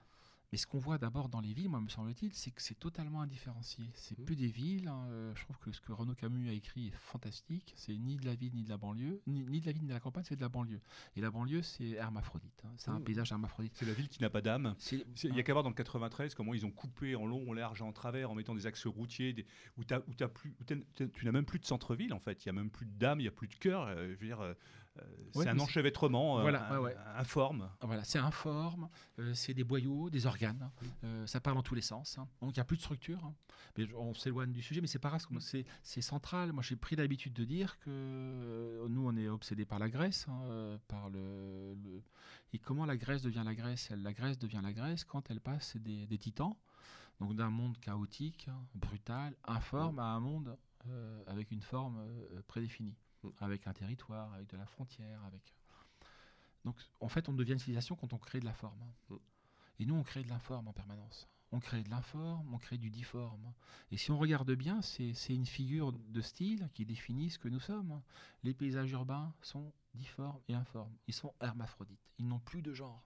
Mais ce qu'on voit d'abord dans les villes, moi, me semble-t-il, c'est que c'est totalement indifférencié. C'est Mhm. plus des villes. hein, euh, je trouve que ce que Renaud Camus a écrit est fantastique. C'est ni de la ville ni de la banlieue, ni, ni de la ville ni de la campagne, c'est de la banlieue. Et la banlieue, c'est hermaphrodite. hein. C'est un Mhm. paysage hermaphrodite. C'est la ville qui n'a pas d'âme. Il y a qu'à voir dans le 93 comment ils ont coupé en long, en large en travers en mettant des axes routiers des- où, t'as plus, où tu n'as même plus de centre-ville en fait. Il n'y a même plus d'âme, il n'y a plus de cœur. euh, je veux dire, euh, c'est un enchevêtrement euh, Voilà, un- informe. Voilà, c'est informe, euh, c'est des boyaux, des organes, euh, ça part dans tous les sens. hein. Donc il n'y a plus de structure. hein. Mais on s'éloigne du sujet, mais c'est pas grave, c'est central. Moi j'ai pris l'habitude de dire que euh, nous on est obsédés par la Grèce, hein, euh, par le, le- Et comment la Grèce devient la Grèce Elle- La Grèce devient la Grèce quand elle passe des, des titans, donc d'un monde chaotique, brutal, informe, à un monde euh, avec une forme euh, prédéfinie. Avec un territoire, avec de la frontière, avec. Donc, en fait, on devient une civilisation quand on crée de la forme. Mm. Et nous, on crée de l'informe en permanence. On crée de l'informe, on crée du difforme. Et si on regarde bien, c'est une figure de style qui définit ce que nous sommes. Les paysages urbains sont difformes et informes. Ils sont hermaphrodites. Ils n'ont plus de genre.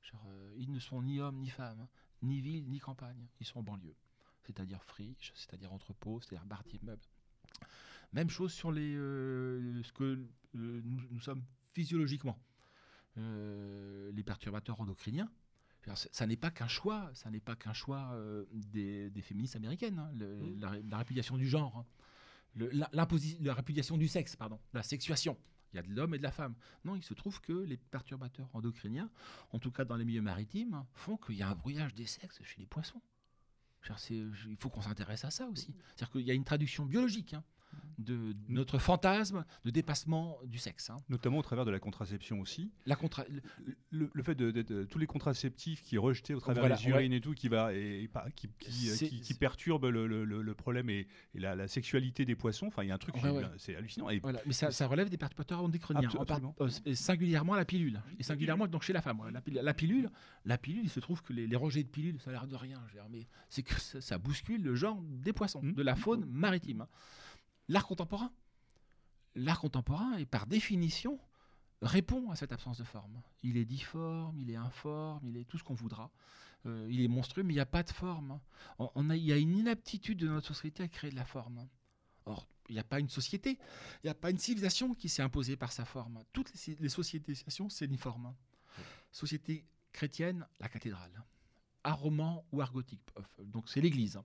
Genre, euh, ils ne sont ni hommes ni femmes, ni ville ni campagne. Ils sont en banlieue. C'est-à-dire friche, c'est-à-dire entrepôt, c'est-à-dire barre d'immeubles. Même chose sur les, euh, ce que euh, nous, nous sommes physiologiquement. Euh, les perturbateurs endocriniens. Ça n'est pas qu'un choix, ça n'est pas qu'un choix des, des féministes américaines, hein, le- Mm. la, ré- la répudiation du genre, hein. Le- la, répudiation du sexe, pardon, la sexuation. Il y a de l'homme et de la femme. Non, il se trouve que les perturbateurs endocriniens, en tout cas dans les milieux maritimes, font qu'il y a un brouillage des sexes chez les poissons. Il faut qu'on s'intéresse à ça aussi. C'est-à-dire qu'il y a une traduction biologique hein, de notre fantasme de dépassement du sexe. hein. Notamment au travers de la contraception aussi. La contra- Le, le fait de, de- de- tous les contraceptifs qui est rejeté au travers Voilà, des urines et tout, qui va et, qui, qui, C'est- qui- qui perturbe le, problème et, et la, la sexualité des poissons. Enfin, il y a un truc, Ouais, c'est- ouais. c'est hallucinant. Voilà, mais ça, ça relève des perturbateurs endocriniens, euh, singulièrement la pilule. Et singulièrement donc chez la femme. La pilule, la pilule, la pilule, il se trouve que les, les rejets de pilules, ça a l'air de rien. mais c'est que ça, ça bouscule le genre des poissons, Mhm. de la faune maritime. L'art contemporain, l'art contemporain est par définition répond à cette absence de forme. Il est difforme, il est informe, il est tout ce qu'on voudra. Euh, il est monstrueux, mais il n'y a pas de forme. Il y a une inaptitude de notre société à créer de la forme. Or, il n'y a pas une société, il n'y a pas une civilisation qui s'est imposée par sa forme. Toutes les, les sociétés, c'est une forme. Société chrétienne, la cathédrale. Art roman ou art gothique, donc c'est l'église.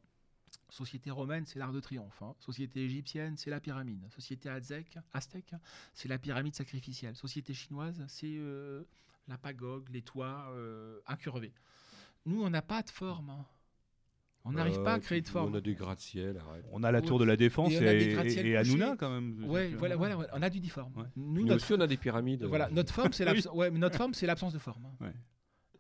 Société romaine, c'est l'art de triomphe. hein. Société égyptienne, c'est la pyramide. Société aztèque, aztèque, c'est la pyramide sacrificielle. Société chinoise, c'est euh, la pagode, les toits euh, incurvés. Nous, on n'a pas de forme. hein. On n'arrive pas à créer de forme. On a des gratte-ciel, on a la tour de la défense Et et, on a des et. Hanouna quand même. Ouais, voilà, voilà, voilà, on a du difforme. Ouais. Nous, Nous notre aussi, on a des pyramides. Voilà, notre forme, c'est Oui. ouais, forme, l'absence de forme. Ouais.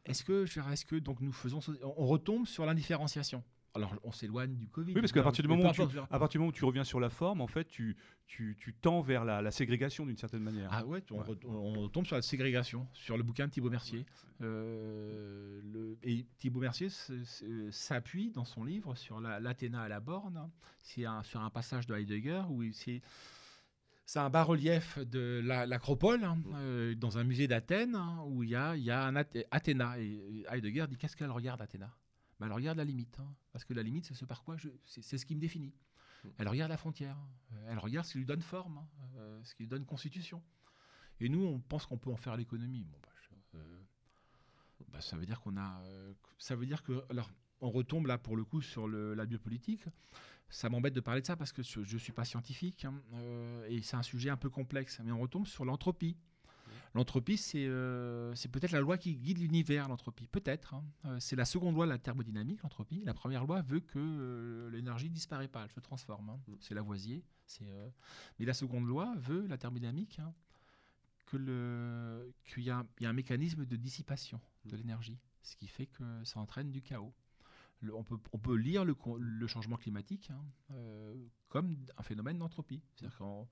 Est-ce que, est-ce que donc nous faisons, so- on on retombe sur l'indifférenciation? Alors, on s'éloigne du Covid. Oui, parce qu'à partir du moment où tu, importe, je veux dire. à partir du moment où tu reviens sur la forme, en fait, tu, tu, tu tends vers la, la ségrégation d'une certaine manière. Ah ouais, on, Ouais. re- on tombe sur la ségrégation, sur le bouquin de Thibaut Mercier. Euh, le- et Thibaut Mercier s'appuie dans son livre sur la- l'Athéna à la borne. C'est un, sur un passage de Heidegger où c'est c'est un bas-relief de la- l'Acropole, hein, euh, dans un musée d'Athènes, hein, où il y a, il y a un Athé- Athéna. Et Heidegger dit qu'est-ce qu'elle regarde, Athéna? Ben, Elle regarde la limite. hein, parce que la limite, c'est ce par quoi je. C'est ce qui me définit. Elle regarde la frontière. euh, Elle regarde ce qui lui donne forme, hein, euh, ce qui lui donne constitution. Et nous, on pense qu'on peut en faire l'économie. Bon, bah, je- euh, bah, ça veut dire qu'on a. euh, ça veut dire que. Alors, on retombe là pour le coup sur le- la biopolitique. Ça m'embête de parler de ça parce que je ne suis pas scientifique hein, et c'est un sujet un peu complexe. Mais on retombe sur l'entropie. L'entropie, c'est euh, c'est peut-être la loi qui guide l'univers, l'entropie. Peut-être. hein. Euh, c'est la seconde loi de la thermodynamique, l'entropie. La première loi veut que euh, l'énergie disparaît pas, elle se transforme. hein. Mm. C'est Lavoisier. Mais la seconde loi veut, la thermodynamique, hein, qu'il y, a un- il y a un mécanisme de dissipation de Mm. l'énergie, ce qui fait que ça entraîne du chaos. Le- on, peut, on peut lire le, changement climatique hein, euh, comme un phénomène d'entropie. C'est-à-dire qu'on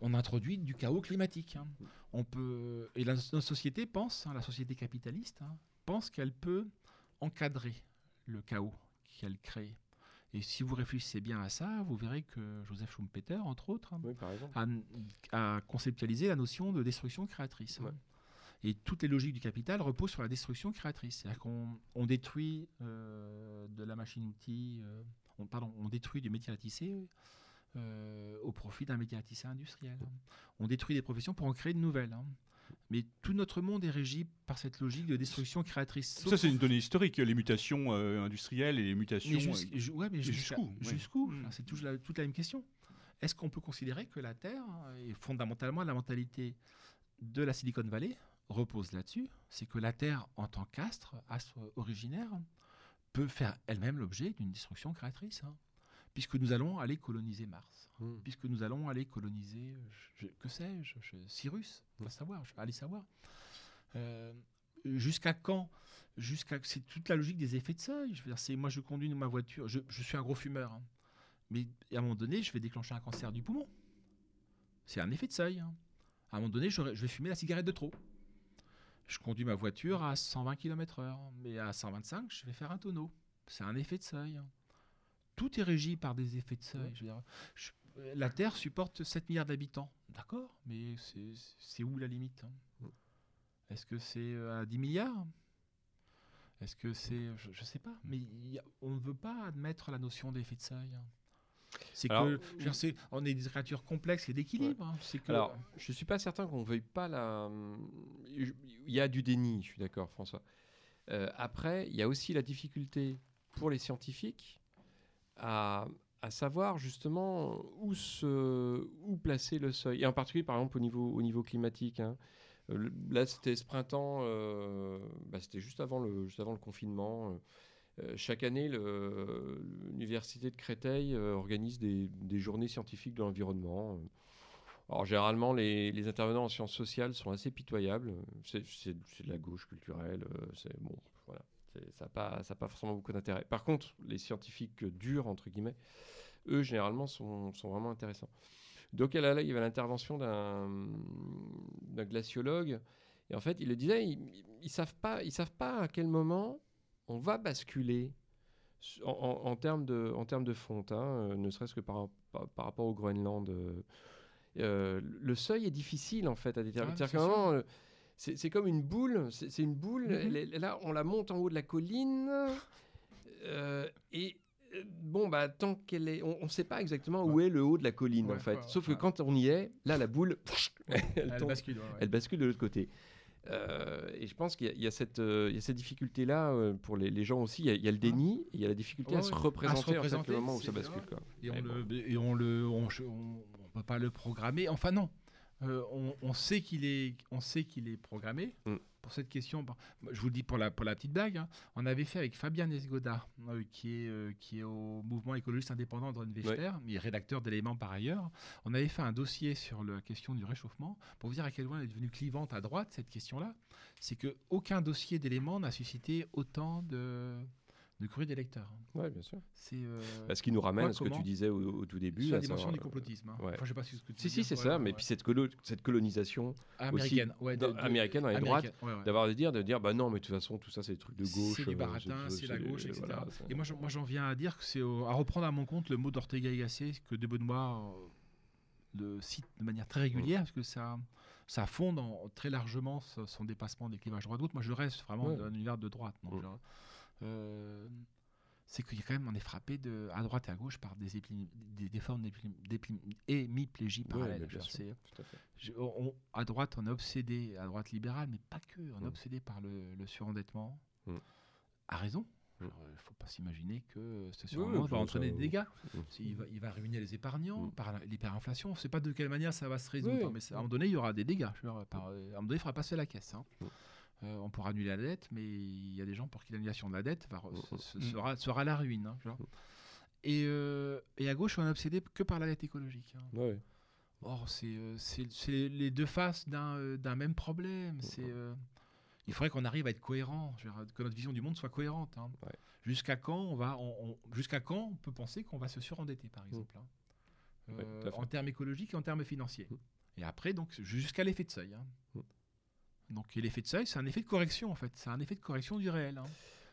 on introduit du chaos climatique. hein. On peut, et la, notre société pense, hein, la société capitaliste, hein, pense qu'elle peut encadrer le chaos qu'elle crée. Et si vous réfléchissez bien à ça, vous verrez que Joseph Schumpeter, entre autres, Oui, a, a conceptualisé la notion de destruction créatrice. Ouais. Et toutes les logiques du capital reposent sur la destruction créatrice. C'est-à-dire qu'on on détruit euh, de la machine-outil, euh, on, pardon, on détruit du métier à tisser euh, au profit d'un tisser industriel. hein. On détruit des professions pour en créer de nouvelles. hein. Mais tout notre monde est régi par cette logique de destruction créatrice. Ça, c'est une donnée historique, les mutations euh, industrielles et les mutations. mais euh, ju- ouais, mais et jusqu'à- jusqu'où, Mm. C'est toujours la- toute la même question. Est-ce qu'on peut considérer que la Terre, et fondamentalement la mentalité de la Silicon Valley, repose là-dessus? C'est que la Terre, en tant qu'astre, astre originaire, peut faire elle-même l'objet d'une destruction créatrice. hein. Puisque nous allons aller coloniser Mars, Mm. puisque nous allons aller coloniser, je- que sais-je, je- Cyrus, on va savoir, je vais aller savoir. Euh, jusqu'à quand? Jusqu'à c'est toute la logique des effets de seuil. Je veux dire, c'est moi je conduis ma voiture, je, je suis un gros fumeur, hein. mais à un moment donné, je vais déclencher un cancer du poumon. C'est un effet de seuil. hein. À un moment donné, je vais fumer la cigarette de trop. Je conduis ma voiture à 120 km/h, mais à 125, je vais faire un tonneau. C'est un effet de seuil. hein. Tout est régi par des effets de seuil. Ouais. Je veux dire, je- la Terre supporte 7 milliards d'habitants. D'accord, mais c'est- où la limite hein? Mm. Est-ce que c'est euh, à 10 milliards? Est-ce que c'est. Je ne sais pas. Mais il y a- on ne veut pas admettre la notion d'effet de seuil. hein. C'est que. je veux dire, c'est- on est des créatures complexes et d'équilibre. hein. C'est que. Alors, je suis pas certain qu'on veuille pas la. Il y a du déni, je suis d'accord, François. Euh, après, il y a aussi la difficulté pour les scientifiques à, savoir justement où, placer le seuil. Et en particulier, par exemple, au niveau, au niveau climatique. hein. Euh, Là, c'était ce printemps, euh, bah, c'était juste avant le, confinement. Euh, chaque année, l'université de Créteil organise des, journées scientifiques de l'environnement. Alors généralement, les, les intervenants en sciences sociales sont assez pitoyables. C'est de la gauche culturelle. C'est bon, voilà. Ça n'a pas, ça a pas forcément beaucoup d'intérêt. Par contre, les scientifiques durs entre guillemets, eux généralement sont, sont vraiment intéressants. Donc là, là, il y avait l'intervention d'un glaciologue. Et en fait, il le disait, ils, ils savent pas, ils savent pas à quel moment on va basculer en, en- en termes de, en termes de fonte, hein, euh, ne serait-ce que par, par, par rapport au Groenland. euh, euh, le seuil est difficile en fait à déterminer. Ah, c'est comme une boule, c'est une boule, Mhm. elle là on la monte en haut de la colline, euh, et euh, bon, bah tant qu'elle est. On ne sait pas exactement où est le haut de la colline Ouais, en fait. ouais, Sauf que quand on y est, là la boule, elle, elle tombe- bascule. elle bascule de l'autre côté. Euh, et je pense qu'il y, a- y cette, euh, il y a cette difficulté-là euh, pour les, les gens aussi. Il y a, il y a le déni et il y a la difficulté Ouais, à se. À se représenter, en fait, représenter, le moment où ça bascule. Quoi. Et on le, et on le, on, on- on peut pas le programmer. Enfin non, Euh, on, on sait qu'il est, on sait qu'il est programmé. Mm. Pour cette question, je vous le dis pour la, pour la petite blague, hein, on avait fait avec Fabien Nesgoda, euh, qui, est, euh, qui est au mouvement écologiste indépendant de Wechter, mais rédacteur d'éléments par ailleurs. On avait fait un dossier sur la question du réchauffement pour vous dire à quel point elle est devenue clivante à droite, cette question-là. C'est que aucun dossier d'éléments n'a suscité autant de, de courrier des lecteurs. Ouais, bien sûr. C'est euh, Parce qu'il nous ramène quoi, à ce que tu disais au, au tout début. sur la dimension savoir, du euh, complotisme. hein. ouais. Enfin, je sais pas si, ce que tu Si, si, c'est ouais, ça. ouais, mais ouais. puis cette, colo- cette colonisation américaine, ouais, de- dans- de- américaine dans les droites, américaine, ouais, ouais. d'avoir de dire, de dire, bah non, mais de toute façon, tout ça, c'est des trucs de gauche. C'est du euh, baratin, c'est la gauche, etc. voilà, Et moi, j'en- moi, j'en viens à dire que c'est à reprendre à mon compte le mot d'Ortega y Gasset que De Benoît euh, le cite de manière très régulière, parce que ça, ça fonde en- très largement son, dépassement des clivages droite-gauche. Moi, je reste vraiment Ouais. dans un univers de droite. donc, Ouais. Euh, c'est qu'il y a quand même, on est frappé de, à droite et à gauche par des, des, des formes d'épilé- d'épilé- hémiplégie Ouais, à à droite, on est obsédé, à droite libérale, mais pas que, on est Mm. obsédé par le, le surendettement. Mm. À raison. Il ne faut pas s'imaginer que ce Oui, oui, surendettement va entraîner ça, des dégâts. Mm. Il va, il va ruiner les épargnants Mm. par la- l'hyperinflation. On ne sait pas de quelle manière ça va se résoudre, Oui. mais à un moment donné, il y aura des dégâts. Par- à un moment donné, il faudra passer la caisse. hein. Euh, on pourra annuler la dette, mais il y a des gens pour qui l'annulation de la dette va ce Mm. sera, sera la ruine. hein. Et, euh, et à gauche, on est obsédé que par la dette écologique. hein. Ouais. Or, c'est euh, c'est- les deux faces d'un même problème. C'est il faudrait qu'on arrive à être cohérent, que notre vision du monde soit cohérente. hein. Ouais. Jusqu'à quand on va, on- on- jusqu'à quand on peut penser qu'on va se surendetter, par exemple, hein. Mm. Ouais, Euh, fait. en termes écologiques et en termes financiers. Mm. Et après, donc jusqu'à l'effet de seuil. hein. Mm. Donc, et l'effet de seuil, c'est un effet de correction en fait. C'est un effet de correction du réel. hein.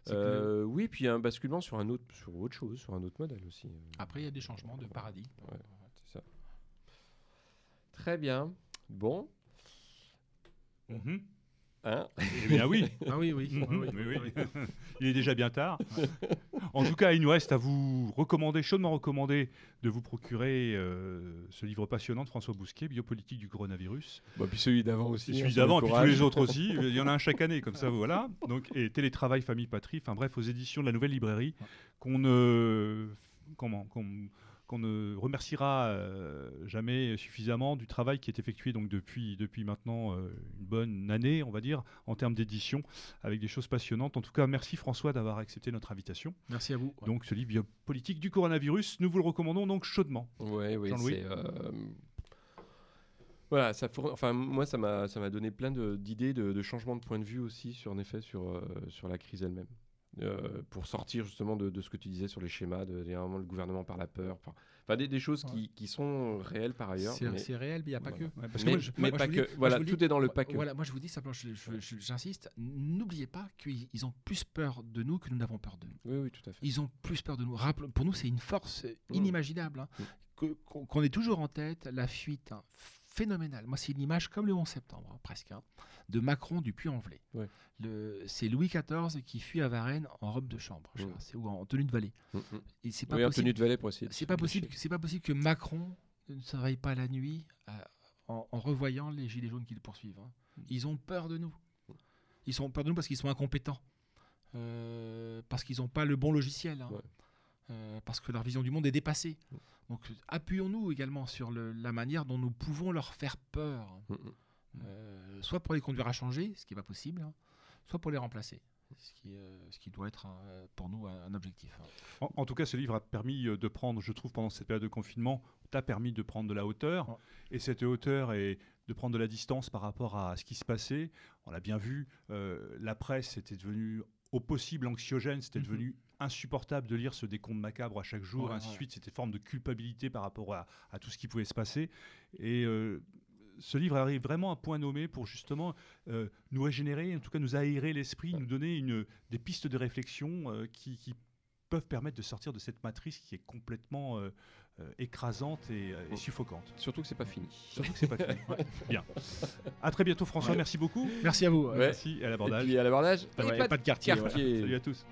Que- Euh, oui, puis un basculement sur un autre, sur autre chose, sur un autre modèle aussi. Après, il y a des changements de paradigme. Ouais. C'est ça. Très bien. Bon. Mhm. Hein? Eh bien oui. Ah oui, oui. Oui, oui, oui, oui. oui. Il est déjà bien tard. En tout cas, il nous reste à vous recommander, chaudement recommander, de vous procurer euh, ce livre passionnant de François Bousquet, Biopolitique du coronavirus. Bah, Puis celui d'avant aussi. Hein, celui le d'avant, et puis tous les autres aussi. Il y en a un chaque année, comme ça, voilà. Donc, et Télétravail, Famille, Patrie, enfin bref, aux éditions de la Nouvelle Librairie, qu'on ne, comment, qu'on, qu'on ne remerciera euh, jamais suffisamment du travail qui est effectué donc depuis, depuis maintenant euh, une bonne année, on va dire, en termes d'édition, avec des choses passionnantes. En tout cas, merci François d'avoir accepté notre invitation. Merci à vous. Donc, ce livre Biopolitique du coronavirus, nous vous le recommandons donc chaudement. Ouais, oui, c'est. euh, Voilà, ça fourn- enfin moi ça m'a ça m'a donné plein de- d'idées de, de changements de point de vue aussi sur en effet sur euh, sur la crise elle-même. Euh, pour sortir justement de, de ce que tu disais sur les schémas, de, dernièrement le gouvernement par la peur, enfin enfin, des, des choses qui, qui sont réelles par ailleurs. C'est mais- réel, mais il n'y a pas voilà. que. Ouais, parce que mais, moi, je- mais moi, pas je vous que. dis- moi, voilà, je vous tout dis- est dans le pas que. Voilà, moi je vous dis simplement, j'insiste, n'oubliez pas qu'ils ils ont plus peur de nous que nous n'avons peur d'eux. Oui, oui, tout à fait. Ils ont plus peur de nous. Pour nous, c'est une force euh, inimaginable. hein, Mm. que- Qu'on qu'on ait toujours en tête la fuite hein, phénoménale. Moi, c'est une image comme le 11 septembre, hein, presque, hein, de Macron du Puy-en-Velay. Ouais. C'est Louis XIV qui fuit à Varennes en robe de chambre, Mm. ou en tenue de valet. Mm, mm. Et c'est pas Oui, en possible. tenue de valet pour essayer. C'est pas possible. C'est pas possible que Macron ne se réveille pas la nuit euh, en, en revoyant les gilets jaunes qui le poursuivent. hein. Ils ont peur de nous. Ils ont peur de nous parce qu'ils sont incompétents, Euh, parce qu'ils n'ont pas le bon logiciel. Ouais. Euh, parce que leur vision du monde est dépassée. Donc appuyons-nous également sur le- la manière dont nous pouvons leur faire peur. Euh, soit pour les conduire à changer, ce qui n'est pas possible, hein, soit pour les remplacer, ce qui, euh, ce qui doit être un- pour nous un, un objectif. hein. En, en tout cas, ce livre a permis de prendre, je trouve, pendant cette période de confinement, t'a permis de prendre de la hauteur. Ouais. Et cette hauteur est de prendre de la distance par rapport à ce qui se passait. On l'a bien vu, euh, la presse était devenue au possible anxiogène, c'était Mhm. devenu insupportable de lire ce décompte macabre à chaque jour, Ouais, ainsi de ouais. suite. C'était une forme de culpabilité par rapport à, à tout ce qui pouvait se passer. Et euh, ce livre arrive vraiment à point nommé pour justement euh, nous régénérer, en tout cas nous aérer l'esprit, nous donner une, des pistes de réflexion euh, qui, qui peuvent permettre de sortir de cette matrice qui est complètement euh, euh, écrasante et, euh, et suffocante. Surtout que c'est pas fini. Surtout que c'est pas fini. Bien. À très bientôt François, Ouais. merci beaucoup. Merci à vous. Ouais. Merci et à Et l'abordage. puis à l'abordage, Ouais, et pas, pas de quartier, voilà. quartier. Salut à tous.